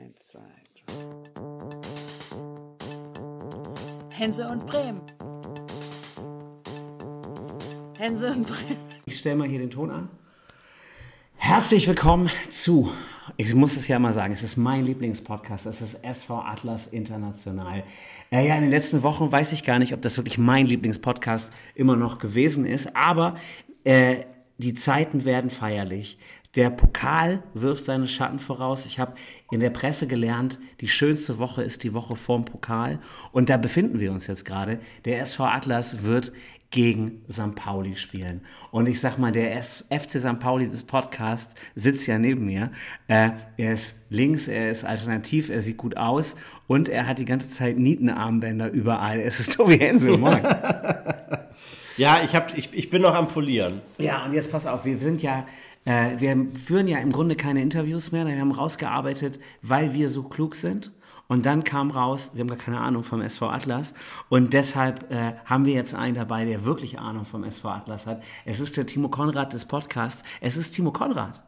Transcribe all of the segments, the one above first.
Eins, zwei, Hense und Bremen. Hense und Bremen. Ich stelle mal hier den Ton an. Herzlich willkommen zu, ich muss es ja immer sagen, es ist mein Lieblingspodcast, es ist SV Atlas International. Äh, ja, in den letzten Wochen weiß ich gar nicht, ob das wirklich mein Lieblingspodcast immer noch gewesen ist, aber äh, die Zeiten werden feierlich. Der Pokal wirft seine Schatten voraus. Ich habe in der Presse gelernt, die schönste Woche ist die Woche vorm Pokal. Und da befinden wir uns jetzt gerade. Der SV Atlas wird gegen St. Pauli spielen. Und ich sag mal, der FC St. Pauli des Podcasts sitzt ja neben mir. Äh, er ist links, er ist alternativ, er sieht gut aus und er hat die ganze Zeit Nietenarmbänder überall. Es ist Tobi Hensel, moin. ja, ich, hab, ich, ich bin noch am Polieren. Ja, und jetzt pass auf, wir sind ja äh, wir führen ja im Grunde keine Interviews mehr. Wir haben rausgearbeitet, weil wir so klug sind. Und dann kam raus, wir haben gar keine Ahnung vom SV Atlas. Und deshalb äh, haben wir jetzt einen dabei, der wirklich Ahnung vom SV Atlas hat. Es ist der Timo Konrad des Podcasts. Es ist Timo Konrad.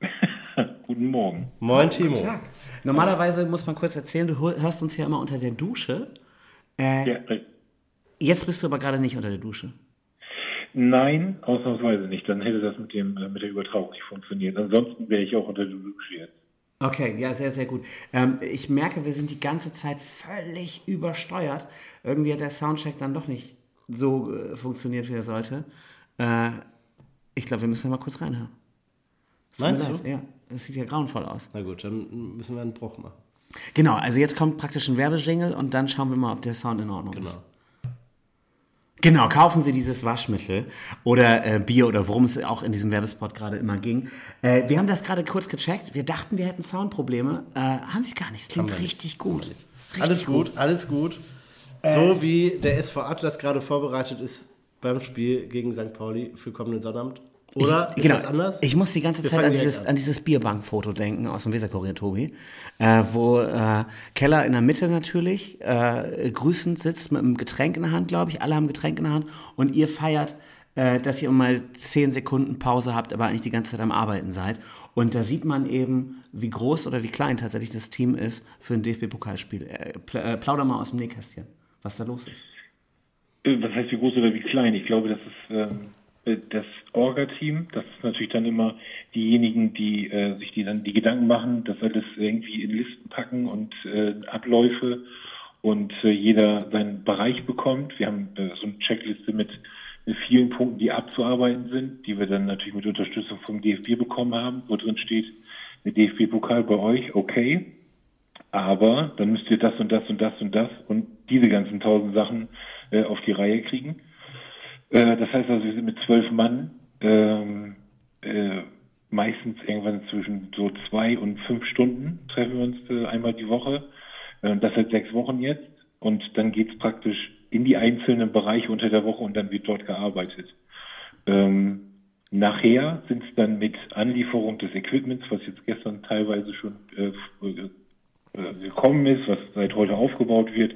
Guten Morgen. Moin, Timo. Guten Tag. Normalerweise muss man kurz erzählen, du hörst uns ja immer unter der Dusche. Äh, ja. Jetzt bist du aber gerade nicht unter der Dusche. Nein, ausnahmsweise nicht. Dann hätte das mit, dem, äh, mit der Übertragung nicht funktioniert. Ansonsten wäre ich auch unter der Dusche jetzt. Okay, ja, sehr, sehr gut. Ähm, ich merke, wir sind die ganze Zeit völlig übersteuert. Irgendwie hat der Soundcheck dann doch nicht so äh, funktioniert, wie er sollte. Äh, ich glaube, wir müssen mal kurz reinhören. Meinst du? Ja, das sieht ja grauenvoll aus. Na gut, dann müssen wir einen Bruch machen. Genau, also jetzt kommt praktisch ein Werbejingle und dann schauen wir mal, ob der Sound in Ordnung genau. ist. Genau, kaufen Sie dieses Waschmittel oder äh, Bier oder worum es auch in diesem Werbespot gerade immer ging. Äh, wir haben das gerade kurz gecheckt. Wir dachten, wir hätten Soundprobleme. Äh, haben wir gar nicht. Es klingt richtig gut. Richtig alles gut, gut, alles gut. So äh. wie der SV Atlas gerade vorbereitet ist beim Spiel gegen St. Pauli für kommenden Sonnabend. Oder ich, ist genau, das anders? Ich muss die ganze Wir Zeit an dieses, an. an dieses Bierbankfoto denken aus dem Weserkurier, Tobi, äh, wo äh, Keller in der Mitte natürlich äh, grüßend sitzt mit einem Getränk in der Hand, glaube ich. Alle haben ein Getränk in der Hand und ihr feiert, äh, dass ihr mal zehn Sekunden Pause habt, aber eigentlich die ganze Zeit am Arbeiten seid. Und da sieht man eben, wie groß oder wie klein tatsächlich das Team ist für ein DFB-Pokalspiel. Äh, äh, plauder mal aus dem Nähkästchen, was da los ist. Was heißt wie groß oder wie klein? Ich glaube, das ist ähm, äh, das Orga-Team, das ist natürlich dann immer diejenigen, die äh, sich die dann die Gedanken machen, das alles irgendwie in Listen packen und äh, Abläufe und äh, jeder seinen Bereich bekommt. Wir haben äh, so eine Checkliste mit, mit vielen Punkten, die abzuarbeiten sind, die wir dann natürlich mit Unterstützung vom DFB bekommen haben, wo drin steht, der DFB-Pokal bei euch, okay, aber dann müsst ihr das und das und das und das und diese ganzen tausend Sachen äh, auf die Reihe kriegen. Äh, das heißt also, wir sind mit zwölf Mann ähm, äh, meistens irgendwann zwischen so zwei und fünf Stunden treffen wir uns äh, einmal die Woche. Äh, das seit sechs Wochen jetzt. Und dann geht's praktisch in die einzelnen Bereiche unter der Woche und dann wird dort gearbeitet. Ähm, nachher sind es dann mit Anlieferung des Equipments, was jetzt gestern teilweise schon äh, gekommen ist, was seit heute aufgebaut wird,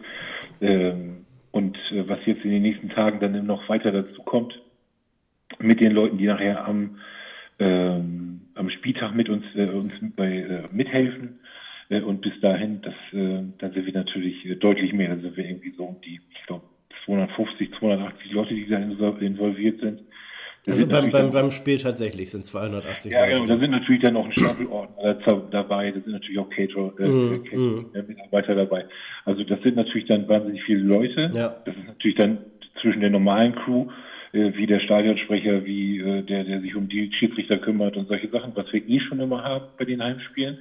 ähm, und äh, was jetzt in den nächsten Tagen dann noch weiter dazu kommt, mit den Leuten, die nachher am, ähm, am Spieltag mit uns, äh, uns bei, äh, mithelfen. Äh, und bis dahin, das, äh, dann sind wir natürlich äh, deutlich mehr. Da sind wir irgendwie so um die, ich glaube, 250, 280 Leute, die da involviert sind. Also beim, beim, beim Spiel tatsächlich sind 280 Ja, genau. Da sind natürlich dann noch ein Stapelordner dabei. Da sind natürlich auch Cater, äh, mm, mm. Mitarbeiter dabei. Also das sind natürlich dann wahnsinnig viele Leute. Ja. Das ist natürlich dann zwischen der normalen Crew, äh, wie der Stadionsprecher, wie äh, der, der sich um die Schiedsrichter kümmert und solche Sachen, was wir eh schon immer haben bei den Heimspielen.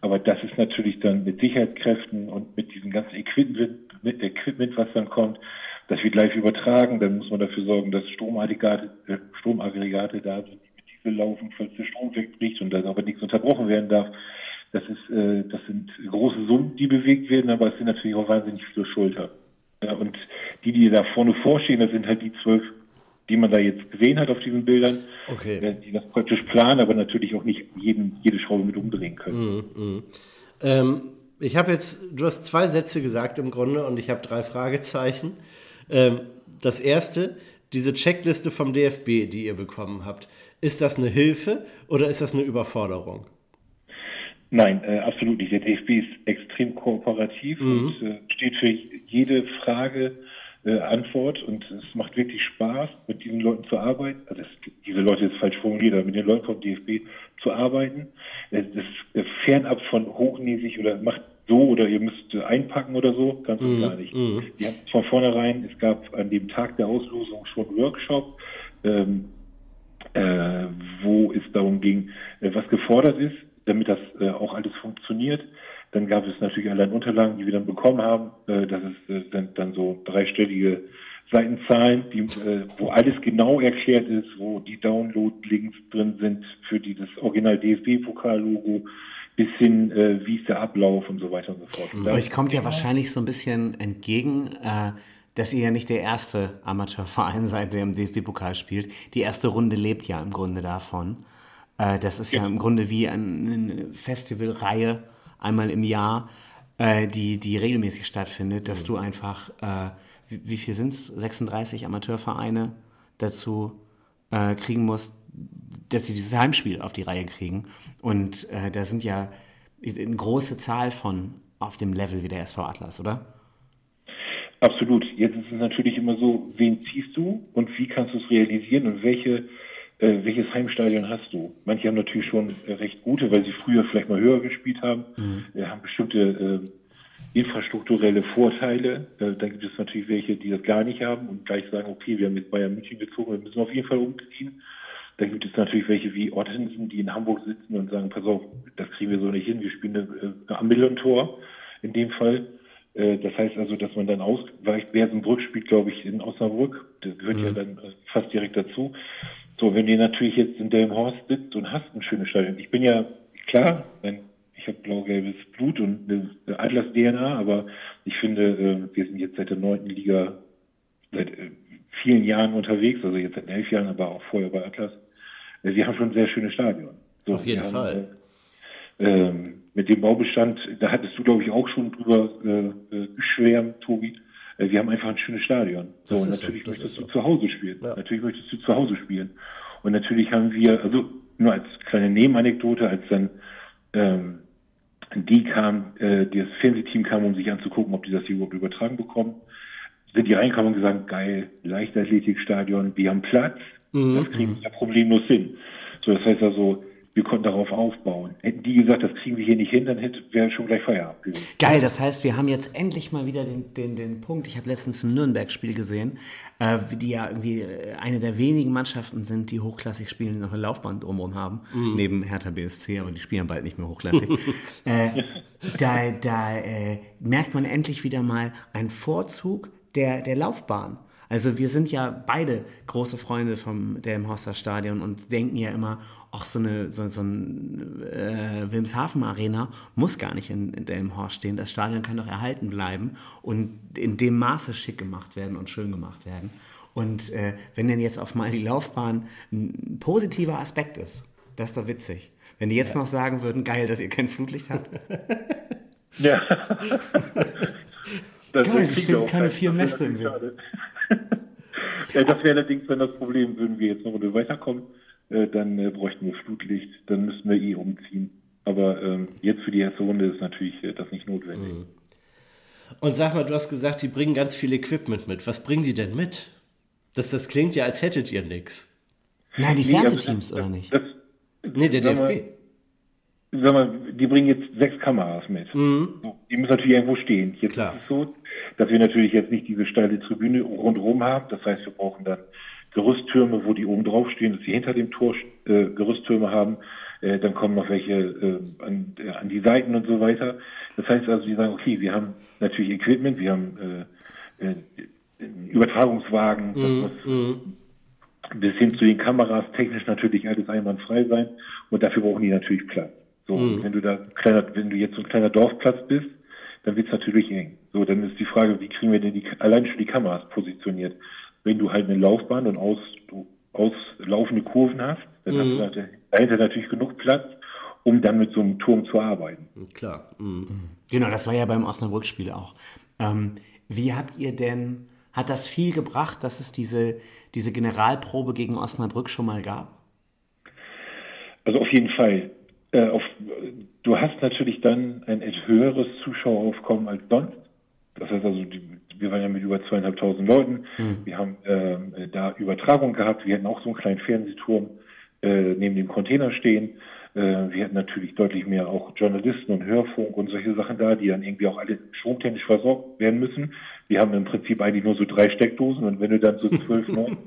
Aber das ist natürlich dann mit Sicherheitskräften und mit diesem ganzen Equipment, mit Equipment was dann kommt, das wird live übertragen, dann muss man dafür sorgen, dass Stromaggregate, äh, Stromaggregate da sind, die mit Diesel laufen, falls der Strom wegbricht und dass aber nichts unterbrochen werden darf. Das ist, äh, das sind große Summen, die bewegt werden, aber es sind natürlich auch wahnsinnig viele Schulter. Ja, und die, die da vorne vorstehen, das sind halt die zwölf, die man da jetzt gesehen hat auf diesen Bildern, okay. Die das praktisch planen, aber natürlich auch nicht jeden, jede Schraube mit umdrehen können. Mm, mm. Ähm, ich habe jetzt, du hast zwei Sätze gesagt im Grunde und ich habe drei Fragezeichen. Ähm, das erste, diese Checkliste vom DFB, die ihr bekommen habt, ist das eine Hilfe oder ist das eine Überforderung? Nein, äh, absolut nicht. Der DFB ist extrem kooperativ mhm. und äh, steht für jede Frage äh, Antwort und es macht wirklich Spaß, mit diesen Leuten zu arbeiten. Also es, diese Leute ist falsch formuliert, aber mit den Leuten vom DFB zu arbeiten. Das ist fernab von hochnäsig oder macht so oder ihr müsst einpacken oder so, ganz und mm, gar nicht. Mm. Die haben von vornherein, es gab an dem Tag der Auslosung schon einen Workshop, ähm, äh, wo es darum ging, äh, was gefordert ist, damit das äh, auch alles funktioniert. Dann gab es natürlich allein Unterlagen, die wir dann bekommen haben. Das ist, sind dann so dreistellige Seitenzahlen, die, äh, wo alles genau erklärt ist, wo die Download-Links drin sind für dieses Original DFB-Pokal-Logo bis hin, äh, wie ist der Ablauf und so weiter und so fort. Und Euch kommt ja wahrscheinlich so ein bisschen entgegen, äh, dass ihr ja nicht der erste Amateurverein seid, der im DFB-Pokal spielt. Die erste Runde lebt ja im Grunde davon. Äh, das ist ja. ja. im Grunde wie eine Festivalreihe einmal im Jahr, äh, die, die regelmäßig stattfindet, dass mhm. du einfach, äh, wie, wie, viel sind es, 36 Amateurvereine dazu äh, kriegen musst, dass sie dieses Heimspiel auf die Reihe kriegen. Und äh, da sind ja eine große Zahl von auf dem Level wie der SV Atlas, oder? Absolut. Jetzt ist es natürlich immer so, wen ziehst du und wie kannst du es realisieren und welche, äh, welches Heimstadion hast du? Manche haben natürlich schon äh, recht gute, weil sie früher vielleicht mal höher gespielt haben, mhm. äh, haben bestimmte äh, infrastrukturelle Vorteile. Äh, dann gibt es natürlich welche, die das gar nicht haben und gleich sagen, okay, wir haben jetzt Bayern München gezogen, wir müssen auf jeden Fall umziehen. Dann gibt es natürlich welche wie Ottensen, die in Hamburg sitzen und sagen, pass auf, das kriegen wir so nicht hin, wir spielen eine, eine Ambillon-Tor in dem Fall. Äh, das heißt also, dass man dann ausweicht. Bersenbrück spielt, glaube ich, in Osnabrück. Das gehört mhm. ja dann äh, fast direkt dazu. So, wenn ihr natürlich jetzt in Delmenhorst sitzt und hast ein schönes Stadion. Ich bin ja, klar, ich habe blau-gelbes Blut und eine Atlas-DNA, aber ich finde, äh, wir sind jetzt seit der neunten Liga seit vielen Jahren unterwegs, also jetzt seit elf Jahren, aber auch vorher bei Atlas. Sie haben schon ein sehr schönes Stadion. So, Auf jeden Fall. Haben, äh, ähm, mit dem Baubestand, da hattest du, glaube ich, auch schon drüber äh, äh, geschwärmt, Tobi. Äh, wir haben einfach ein schönes Stadion. So, und natürlich so, möchtest du so. zu Hause spielen. Ja. Natürlich möchtest du zu Hause spielen. Und natürlich haben wir, also nur als kleine Nebenanekdote, als dann ähm, die kam, äh, das Fernsehteam kam, um sich anzugucken, ob die das hier überhaupt übertragen bekommen, sind die reingekommen und gesagt, geil, Leichtathletikstadion, wir haben Platz, Mhm. Das kriegen wir ja problemlos hin. So, das heißt also, wir konnten darauf aufbauen. Hätten die gesagt, das kriegen wir hier nicht hin, dann hätte wäre schon gleich Feierabend gewesen. Geil, das heißt, wir haben jetzt endlich mal wieder den, den, den Punkt. Ich habe letztens ein Nürnberg-Spiel gesehen, äh, die ja irgendwie äh, eine der wenigen Mannschaften sind, die hochklassig spielen, die noch eine Laufbahn drumherum haben, mhm. neben Hertha BSC, aber die spielen bald nicht mehr hochklassig. äh, da da äh, merkt man endlich wieder mal einen Vorzug der, der Laufbahn. Also wir sind ja beide große Freunde vom Delmhorster Stadion und denken ja immer, ach so eine so, so ein äh, Wilmshaven Arena muss gar nicht in, in Delmenhorst stehen. Das Stadion kann doch erhalten bleiben und in dem Maße schick gemacht werden und schön gemacht werden. Und äh, wenn denn jetzt auf mal die Laufbahn ein positiver Aspekt ist, das ist doch witzig. Wenn die jetzt ja. noch sagen würden, geil, dass ihr kein Flutlicht habt. ja. das geil, es stehen keine vier Mäste im Weg. Ja, das wäre allerdings dann das Problem, würden wir jetzt eine Runde weiterkommen, äh, dann äh, bräuchten wir Flutlicht, dann müssten wir eh umziehen. Aber ähm, jetzt für die erste Runde ist natürlich äh, das nicht notwendig. Mhm. Und sag mal, du hast gesagt, die bringen ganz viel Equipment mit. Was bringen die denn mit? Das, das klingt ja, als hättet ihr nichts. Nein, die Fernsehteams, oder nicht? Das, nee, der DFB. Mal, sag mal, die bringen jetzt sechs Kameras mit. Mhm. Die müssen natürlich irgendwo stehen. Jetzt Klar. ist es so, dass wir natürlich jetzt nicht diese steile Tribüne rundherum haben. Das heißt, wir brauchen dann Gerüsttürme, wo die oben drauf stehen, dass sie hinter dem Tor äh, Gerüsttürme haben. Äh, dann kommen noch welche äh, an, äh, an die Seiten und so weiter. Das heißt also, die sagen, okay, wir haben natürlich Equipment, wir haben äh, äh, Übertragungswagen, mm, muss mm. bis hin zu den Kameras technisch natürlich alles einwandfrei sein und dafür brauchen die natürlich Platz. So, mm. wenn du da kleiner, wenn du jetzt so ein kleiner Dorfplatz bist, dann wird es natürlich eng. So, dann ist die Frage, wie kriegen wir denn die, allein schon die Kameras positioniert? Wenn du halt eine Laufbahn und aus, auslaufende Kurven hast, dann mhm. hast du halt dahinter natürlich genug Platz, um dann mit so einem Turm zu arbeiten. Klar. Mhm. Genau, das war ja beim Osnabrück-Spiel auch. Ähm, wie habt ihr denn, hat das viel gebracht, dass es diese, diese Generalprobe gegen Osnabrück schon mal gab? Also auf jeden Fall. Äh, auf, du hast natürlich dann ein höheres Zuschaueraufkommen als sonst. Das heißt also, die, wir waren ja mit über zweieinhalbtausend Leuten. Mhm. Wir haben ähm, da Übertragung gehabt. Wir hatten auch so einen kleinen Fernsehturm äh, neben dem Container stehen. Äh, wir hatten natürlich deutlich mehr auch Journalisten und Hörfunk und solche Sachen da, die dann irgendwie auch alle stromtechnisch versorgt werden müssen. Wir haben im Prinzip eigentlich nur so drei Steckdosen und wenn du dann so zwölf, neun,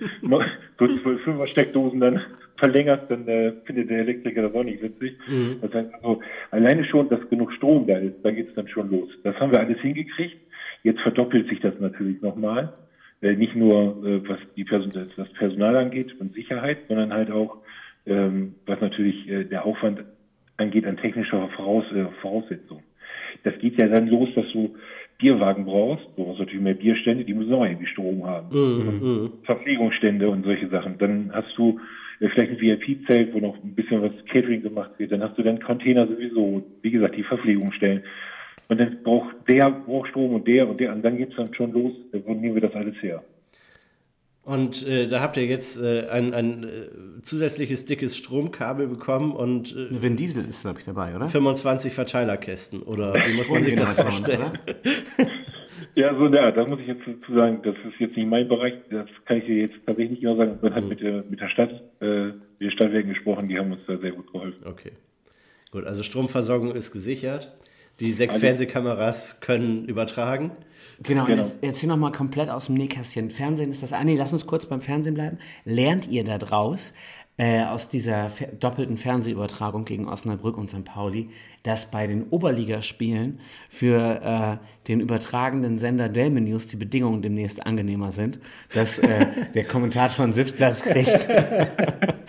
so zwölf Fünfer Steckdosen dann verlängerst, dann äh, findet der Elektriker das auch nicht witzig. Mhm. Das heißt also, alleine schon, dass genug Strom da ist, da geht's dann schon los. Das haben wir alles hingekriegt. Jetzt verdoppelt sich das natürlich nochmal. Äh, nicht nur, äh, was die Person, das Personal angeht und Sicherheit, sondern halt auch, ähm, was natürlich äh, der Aufwand angeht an technischer Voraus, äh, Voraussetzung. Das geht ja dann los, dass du Bierwagen brauchst, du brauchst natürlich mehr Bierstände, die müssen auch irgendwie Strom haben. Mhm. Verpflegungsstände und solche Sachen. Dann hast du äh, vielleicht ein VIP-Zelt, wo noch ein bisschen was Catering gemacht wird. Dann hast du dann Container sowieso, wie gesagt, die Verpflegungsstellen. Und dann braucht der braucht Strom und der und der. Und dann geht's dann schon los, wo nehmen wir das alles her? Und äh, da habt ihr jetzt äh, ein, ein äh, zusätzliches dickes Stromkabel bekommen und. Äh, Vin Diesel ist, glaube ich, dabei, oder? 25 Verteilerkästen, oder wie muss man sich das vorstellen? ja, so, ja, da muss ich jetzt dazu sagen, das ist jetzt nicht mein Bereich, das kann ich dir jetzt tatsächlich nicht genau sagen. Man hat mhm. mit der, mit der Stadt, äh, mit den Stadtwerken gesprochen, die haben uns da sehr gut geholfen. Okay. Gut, also Stromversorgung ist gesichert. Die sechs Alle. Fernsehkameras können übertragen. Genau, genau. jetzt erzähl noch mal komplett aus dem Nähkästchen. Fernsehen ist das. Ah, nee, lass uns kurz beim Fernsehen bleiben. Lernt ihr da draus äh, aus dieser doppelten Fernsehübertragung gegen Osnabrück und St. Pauli, dass bei den Oberligaspielen für äh, den übertragenden Sender Delme News die Bedingungen demnächst angenehmer sind, dass äh, der Kommentator einen Sitzplatz kriegt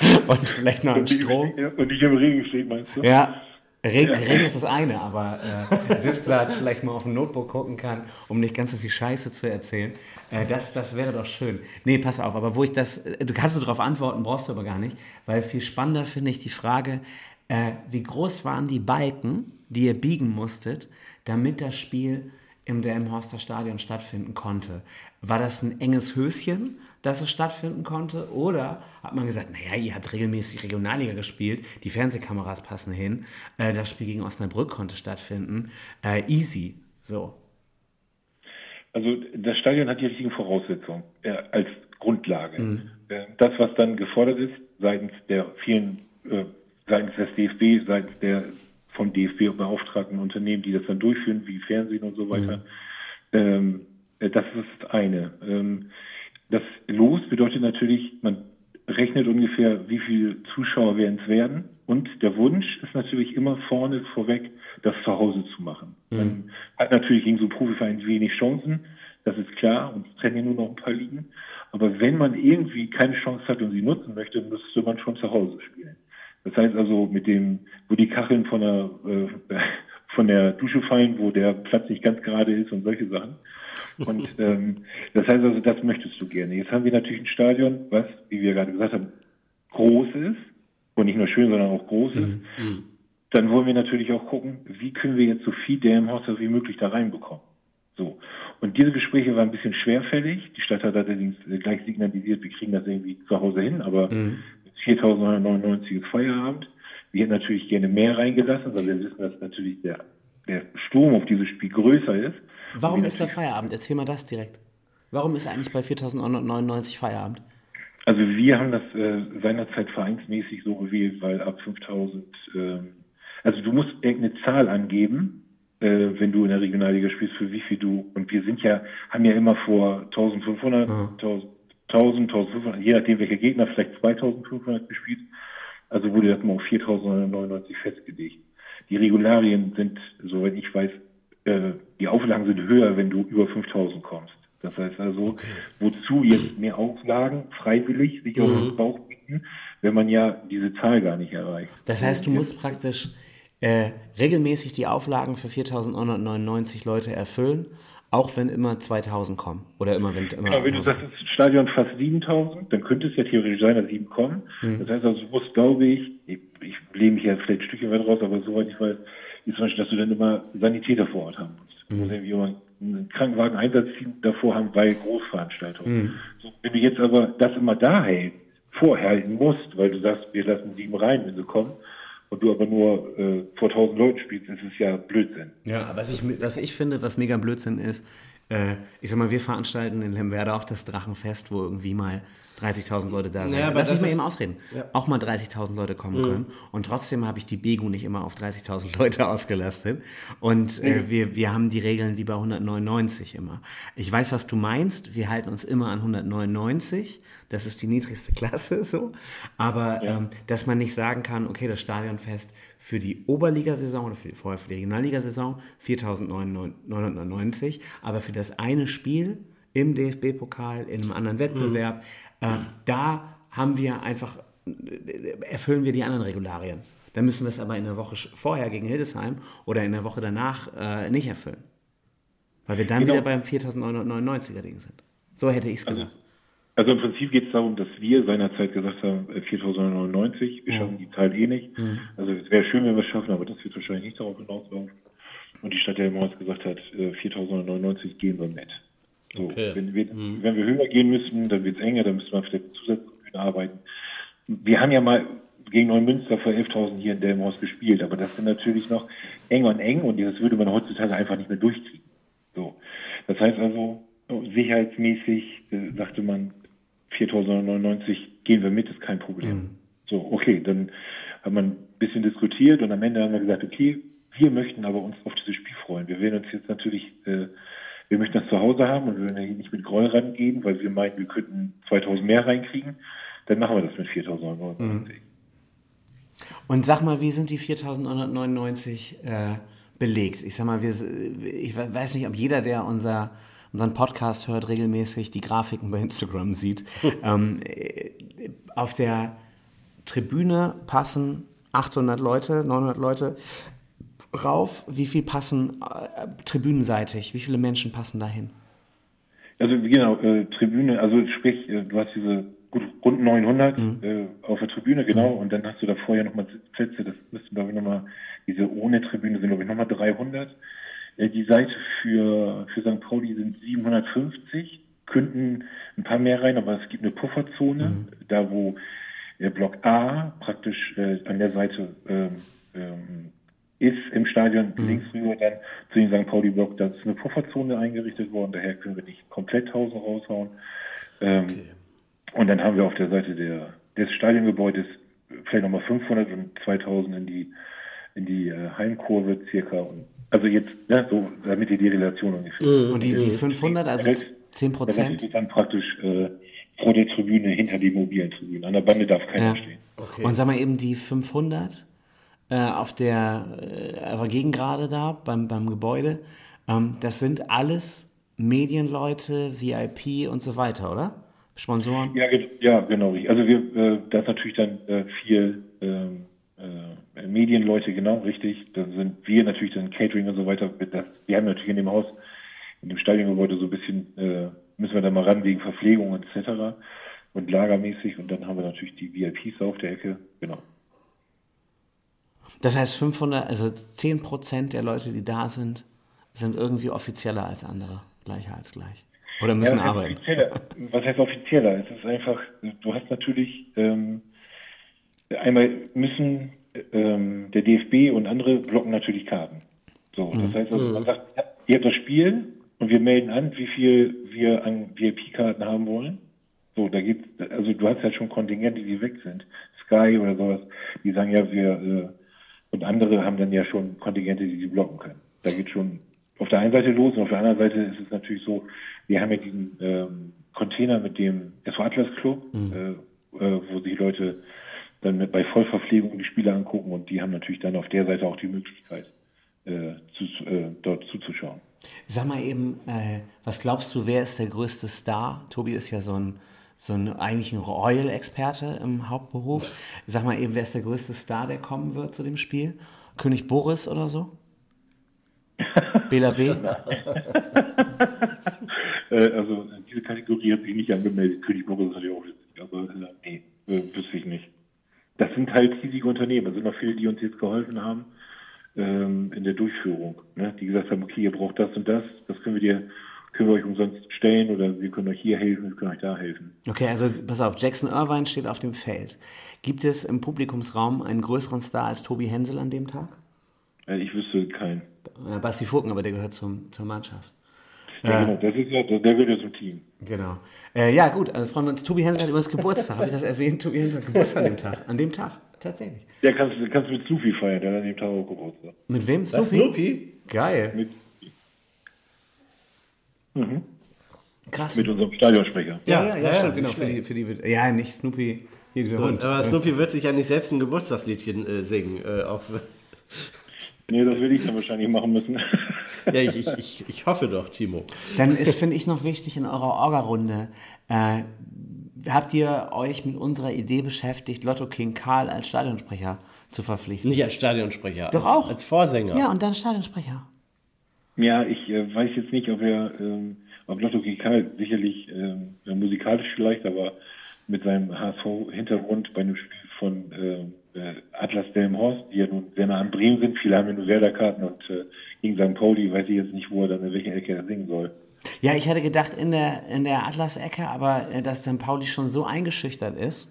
und vielleicht noch einen Strom. Und nicht im Regen steht, meinst du? Ja, Regen, Regen ist das eine, aber äh, Sitzblatt vielleicht mal auf dem Notebook gucken kann, um nicht ganz so viel Scheiße zu erzählen. Äh, das, das wäre doch schön. Nee, pass auf, aber wo ich das, äh, du kannst du darauf antworten, brauchst du aber gar nicht, weil viel spannender finde ich die Frage, äh, wie groß waren die Balken, die ihr biegen musstet, damit das Spiel im Delmenhorster Stadion stattfinden konnte. War das ein enges Höschen? Dass es stattfinden konnte? Oder hat man gesagt, naja, ihr habt regelmäßig Regionalliga gespielt, die Fernsehkameras passen hin, äh, das Spiel gegen Osnabrück konnte stattfinden, äh, easy, so. Also das Stadion hat die richtigen Voraussetzungen äh, als Grundlage. Mhm. Äh, das, was dann gefordert ist, seitens der vielen, äh, seitens des DFB, seitens der vom DFB beauftragten Unternehmen, die das dann durchführen, wie Fernsehen und so weiter, mhm. ähm, äh, das ist das eine. Ähm, das Los bedeutet natürlich, man rechnet ungefähr, wie viele Zuschauer werden es werden. Und der Wunsch ist natürlich immer vorne vorweg, das zu Hause zu machen. Mhm. Man hat natürlich gegen so einen Profiverein wenig Chancen, das ist klar, und es trennen ja nur noch ein paar Ligen. Aber wenn man irgendwie keine Chance hat und sie nutzen möchte, müsste man schon zu Hause spielen. Das heißt also mit dem, wo die Kacheln von der, äh, von der Dusche fallen, wo der Platz nicht ganz gerade ist und solche Sachen. Und ähm, das heißt also, das möchtest du gerne. Jetzt haben wir natürlich ein Stadion, was, wie wir gerade gesagt haben, groß ist und nicht nur schön, sondern auch groß ist. Mhm. mhm. Dann wollen wir natürlich auch gucken, wie können wir jetzt so viel Dämhorster wie möglich da reinbekommen. So. Und diese Gespräche waren ein bisschen schwerfällig. Die Stadt hat allerdings gleich signalisiert, wir kriegen das irgendwie zu Hause hin, aber mhm. 4.999 ist Feierabend. Wir hätten natürlich gerne mehr reingelassen, weil wir wissen, dass natürlich der, der Sturm auf dieses Spiel größer ist. Warum ist der Feierabend? Erzähl mal das direkt. Warum ist eigentlich bei 4.999 Feierabend? Also wir haben das äh, seinerzeit vereinsmäßig so gewählt, weil ab 5.000, äh, also du musst irgendeine Zahl angeben, äh, wenn du in der Regionalliga spielst, für wie viel du, und wir sind ja, haben ja immer vor 1.500, mhm. 1.000, 1.500, je nachdem welcher Gegner, vielleicht 2.500 gespielt. Also wurde das mal auf 4.999 festgelegt. Die Regularien sind, soweit ich weiß, äh, die Auflagen sind höher, wenn du über 5000 kommst. Das heißt also, okay. wozu jetzt mehr Auflagen freiwillig sich mhm. auf den Bauch bieten, wenn man ja diese Zahl gar nicht erreicht. Das heißt, du musst praktisch äh, regelmäßig die Auflagen für 4.999 Leute erfüllen, auch wenn immer 2000 kommen. Oder immer, wenn immer. Genau, wenn du sagst, das Stadion fast 7000, dann könnte es ja theoretisch sein, dass 7 kommen. Mhm. Das heißt also, du musst, glaube ich, ich, ich lehne mich ja vielleicht ein Stückchen weit raus, aber soweit ich weiß, ist zum Beispiel, dass du dann immer Sanitäter vor Ort haben musst. Du musst mhm. irgendwie einen Krankenwagen-Einsatzteam davor haben bei Großveranstaltungen. Mhm. So, wenn du jetzt aber das immer da hältst, vorhalten musst, weil du sagst, wir lassen sieben rein, wenn sie kommen, und du aber nur äh, vor 1000 Leuten spielst, ist es ja Blödsinn. Ja, was ich, was ich finde, was mega Blödsinn ist, äh, ich sag mal, wir veranstalten in Lemwerder auch das Drachenfest, wo irgendwie mal 30.000 Leute da sind. Ja, aber Lass mich mal eben ausreden. Ja. Auch mal 30.000 Leute kommen können. Und trotzdem habe ich die Begu nicht immer auf 30.000 Leute ausgelastet. Und äh, wir, wir haben die Regeln wie bei 199 immer. Ich weiß, was du meinst. Wir halten uns immer an 199. Das ist die niedrigste Klasse so. Aber ähm, dass man nicht sagen kann, okay, das Stadionfest für die Oberligasaison oder für die, vorher für die Regionalligasaison 4.990, aber für das eine Spiel im DFB-Pokal, in einem anderen Wettbewerb, äh, da haben wir einfach, äh, erfüllen wir die anderen Regularien. Da müssen wir es aber in der Woche vorher gegen Hildesheim oder in der Woche danach äh, nicht erfüllen. Weil wir dann Genau. wieder beim 4.999er Ding sind. So hätte ich es Also, gemacht. also im Prinzip geht es darum, dass wir seinerzeit gesagt haben, äh, 4.099, wir schaffen die Zahl eh nicht. Also es wäre schön, wenn wir es schaffen, aber das wird wahrscheinlich nicht darauf hinauslaufen. Und die Stadt der Maus gesagt hat, äh, 4.099 gehen wir mit. So, Okay. wenn, wir, wenn wir höher gehen müssen, dann wird es enger, dann müssen wir vielleicht Zusatztribünen arbeiten. Wir haben ja mal gegen Neumünster vor 11.000 hier in Delmhorst gespielt, aber das sind natürlich noch eng und eng und das würde man heutzutage einfach nicht mehr durchkriegen. So. Das heißt also, sicherheitsmäßig äh, sagte man, 4.099 gehen wir mit, ist kein Problem. So, okay, dann hat man ein bisschen diskutiert und am Ende haben wir gesagt, okay, wir möchten aber uns auf dieses Spiel freuen. Wir werden uns jetzt natürlich, äh, wir möchten das zu Hause haben und wir werden hier nicht mit Groll rangehen, weil wir meinen, wir könnten 2.000 mehr reinkriegen. Dann machen wir das mit 4.099. Und sag mal, wie sind die 4.999 äh, belegt? Ich sag mal, wir, ich we- weiß nicht, ob jeder, der unser, unseren Podcast hört, regelmäßig die Grafiken bei Instagram sieht. ähm, äh, auf der Tribüne passen 800 Leute, 900 Leute rauf. Wie viel passen äh, tribünenseitig? Wie viele Menschen passen dahin? Also genau, äh, Tribüne, also sprich, äh, du hast diese gut, rund 900 äh, auf der Tribüne, genau, und dann hast du da vorher nochmal Plätze, das müssten glaube ich nochmal, diese ohne Tribüne sind glaube ich nochmal 300. Äh, die Seite für, für St. Pauli sind 750, könnten ein paar mehr rein, aber es gibt eine Pufferzone, da wo der Block A praktisch äh, an der Seite ähm, ähm, ist im Stadion links rüber dann zu den St. Pauli-Block. Da ist eine Pufferzone eingerichtet worden, daher können wir nicht komplett 1000 raushauen. Ähm, Und dann haben wir auf der Seite der, des Stadiongebäudes vielleicht nochmal 500 und 2000 in die, in die äh, Heimkurve circa. Und, also jetzt, ne, so, damit ihr die Relation ungefähr. Und die, die 500, also Der Rest- 10 Der Rest Prozent? ist dann praktisch äh, vor der Tribüne, hinter den mobilen Tribünen. An der Bande darf keiner Ja. stehen. Und sag mal eben die 500 äh, auf der äh, der Gegengrade da beim, beim Gebäude, ähm, das sind alles Medienleute, VIP und so weiter, oder? Sponsoren? Ja, ja genau. Also wir, äh, da ist natürlich dann äh, viel ähm, äh, Medienleute, genau, richtig. Dann sind wir natürlich dann Catering und so weiter. Das, wir haben natürlich in dem Haus, in dem Stadiongebäude so ein bisschen, äh, müssen wir da mal ran wegen Verpflegung etc. und lagermäßig. Und dann haben wir natürlich die VIPs auf der Ecke, genau. Das heißt 500, also 10 Prozent der Leute, die da sind, sind irgendwie offizieller als andere, gleicher als gleich. Oder müssen heißt arbeiten. Was heißt offizieller? Es ist einfach, du hast natürlich, ähm, einmal müssen ähm, der DFB und andere blocken natürlich Karten. So, das heißt also, man sagt, ja, ihr habt das Spiel und wir melden an, wie viel wir an VIP-Karten haben wollen. So, da gibt's, also du hast halt schon Kontingente, die weg sind. Sky oder sowas, die sagen ja, wir, äh, und andere haben dann ja schon Kontingente, die sie blocken können. Da geht schon auf der einen Seite los und auf der anderen Seite ist es natürlich so, wir haben ja diesen ähm, Container mit dem SV Atlas Club, äh, äh, wo sich Leute dann mit, bei Vollverpflegung die Spiele angucken und die haben natürlich dann auf der Seite auch die Möglichkeit, äh, zu, äh, dort zuzuschauen. Sag mal eben, äh, was glaubst du, wer ist der größte Star? Tobi ist ja so ein, so ein eigentlich ein Royal-Experte im Hauptberuf. Sag mal eben, wer ist der größte Star, der kommen wird zu dem Spiel? König Boris oder so? Bela B? Äh, also diese Kategorie hat sich nicht angemeldet. König Boris ist natürlich auch aber äh, nee, äh, wüsste ich nicht. Das sind halt riesige Unternehmen. Es sind noch viele, die uns jetzt geholfen haben ähm, in der Durchführung. Ne? Die gesagt haben, okay, ihr braucht das und das, das können wir dir können wir euch umsonst stellen oder wir können euch hier helfen, wir können euch da helfen. Okay, also pass auf, Jackson Irvine steht auf dem Feld. Gibt es im Publikumsraum einen größeren Star als Tobi Hensel an dem Tag? Äh, ich wüsste keinen. Äh, Basti Furken, aber der gehört zum, zur Mannschaft. Ja, genau, das ist ja, der ja zum Team. Genau. Äh, ja, gut, also freuen wir uns. Tobi Hensel hat übrigens Geburtstag. Habe ich das erwähnt? Tobi Hensel hat Geburtstag an dem Tag. An dem Tag, tatsächlich. Ja, kannst, du- kannst du mit Snoopy feiern, der hat an dem Tag auch Geburtstag. Mit wem? Das Snoopy? Snoopy? Geil. Mit, Krass. mit unserem Stadionsprecher. ja, ja, Ja, ja, ja, stimmt, genau. Für die, für die, ja, nicht Snoopy. Hier dieser Hund. Aber Snoopy wird sich ja nicht selbst ein Geburtstagsliedchen äh, singen. Äh, auf, Nee, das will ich dann wahrscheinlich machen müssen. ja, ich, ich, ich, ich hoffe doch, Timo. Dann ist, finde ich, noch wichtig in eurer Orga-Runde, äh, habt ihr euch mit unserer Idee beschäftigt, Lotto King Karl als Stadionsprecher zu verpflichten? Nicht als Stadionsprecher, Doch als, auch. als Vorsänger. Ja, und dann Stadionsprecher. Ja, ich äh, weiß jetzt nicht, ob er, ähm, ob Lotto Kikal sicherlich ähm, musikalisch vielleicht, aber mit seinem HSV-Hintergrund bei einem Spiel von äh, äh, Atlas Delmenhorst, die ja nun sehr nah an Bremen sind, viele haben ja nur Werder-Karten und äh, gegen St. Pauli weiß ich jetzt nicht, wo er dann in welcher Ecke er singen soll. Ja, ich hätte gedacht in der, in der Atlas-Ecke, aber äh, dass St. Pauli schon so eingeschüchtert ist,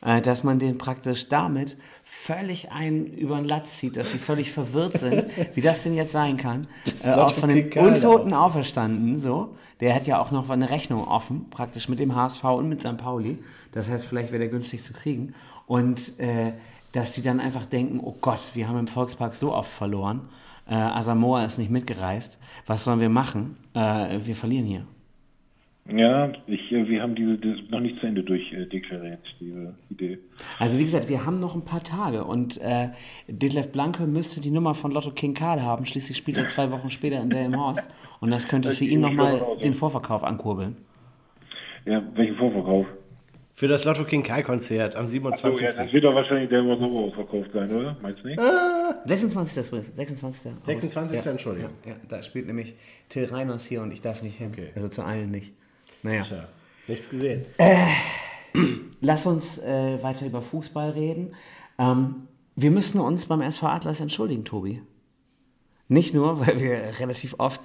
äh, dass man den praktisch damit völlig einen über den Latz zieht, dass sie völlig verwirrt sind, wie das denn jetzt sein kann. Äh, auch von Kikal Untoten auferstanden, so. Der hat ja auch noch eine Rechnung offen, praktisch mit dem HSV und mit St. Pauli. Das heißt, vielleicht wäre der günstig zu kriegen. Und äh, dass sie dann einfach denken, oh Gott, wir haben im Volkspark so oft verloren. Äh, Asamoah ist nicht mitgereist. Was sollen wir machen? Äh, wir verlieren hier. Ja, ich, äh, wir haben diese das noch nicht zu Ende durchdeklariert, diese Idee. Also wie gesagt, wir haben noch ein paar Tage und äh, Detlef Blanke müsste die Nummer von Lotto King Karl haben. Schließlich spielt er zwei Wochen später in Delmenhorst und das könnte für ihn nochmal den Vorverkauf ankurbeln. Ja, welchen Vorverkauf? Für das Lotto King Kai Konzert am So, 27. ja, das wird doch wahrscheinlich der Woche ausverkauft sein, oder? Meinst du nicht? 26. ist übrigens, 26. August. 26. Ja. Entschuldigung. Ja, da spielt nämlich Till Reiners hier und ich darf nicht hin. Also zu allen nicht. Naja. Tja, nichts gesehen. Lass uns äh, weiter über Fußball reden. Ähm, wir müssen uns beim SV Atlas entschuldigen, Tobi. Nicht nur, weil wir relativ oft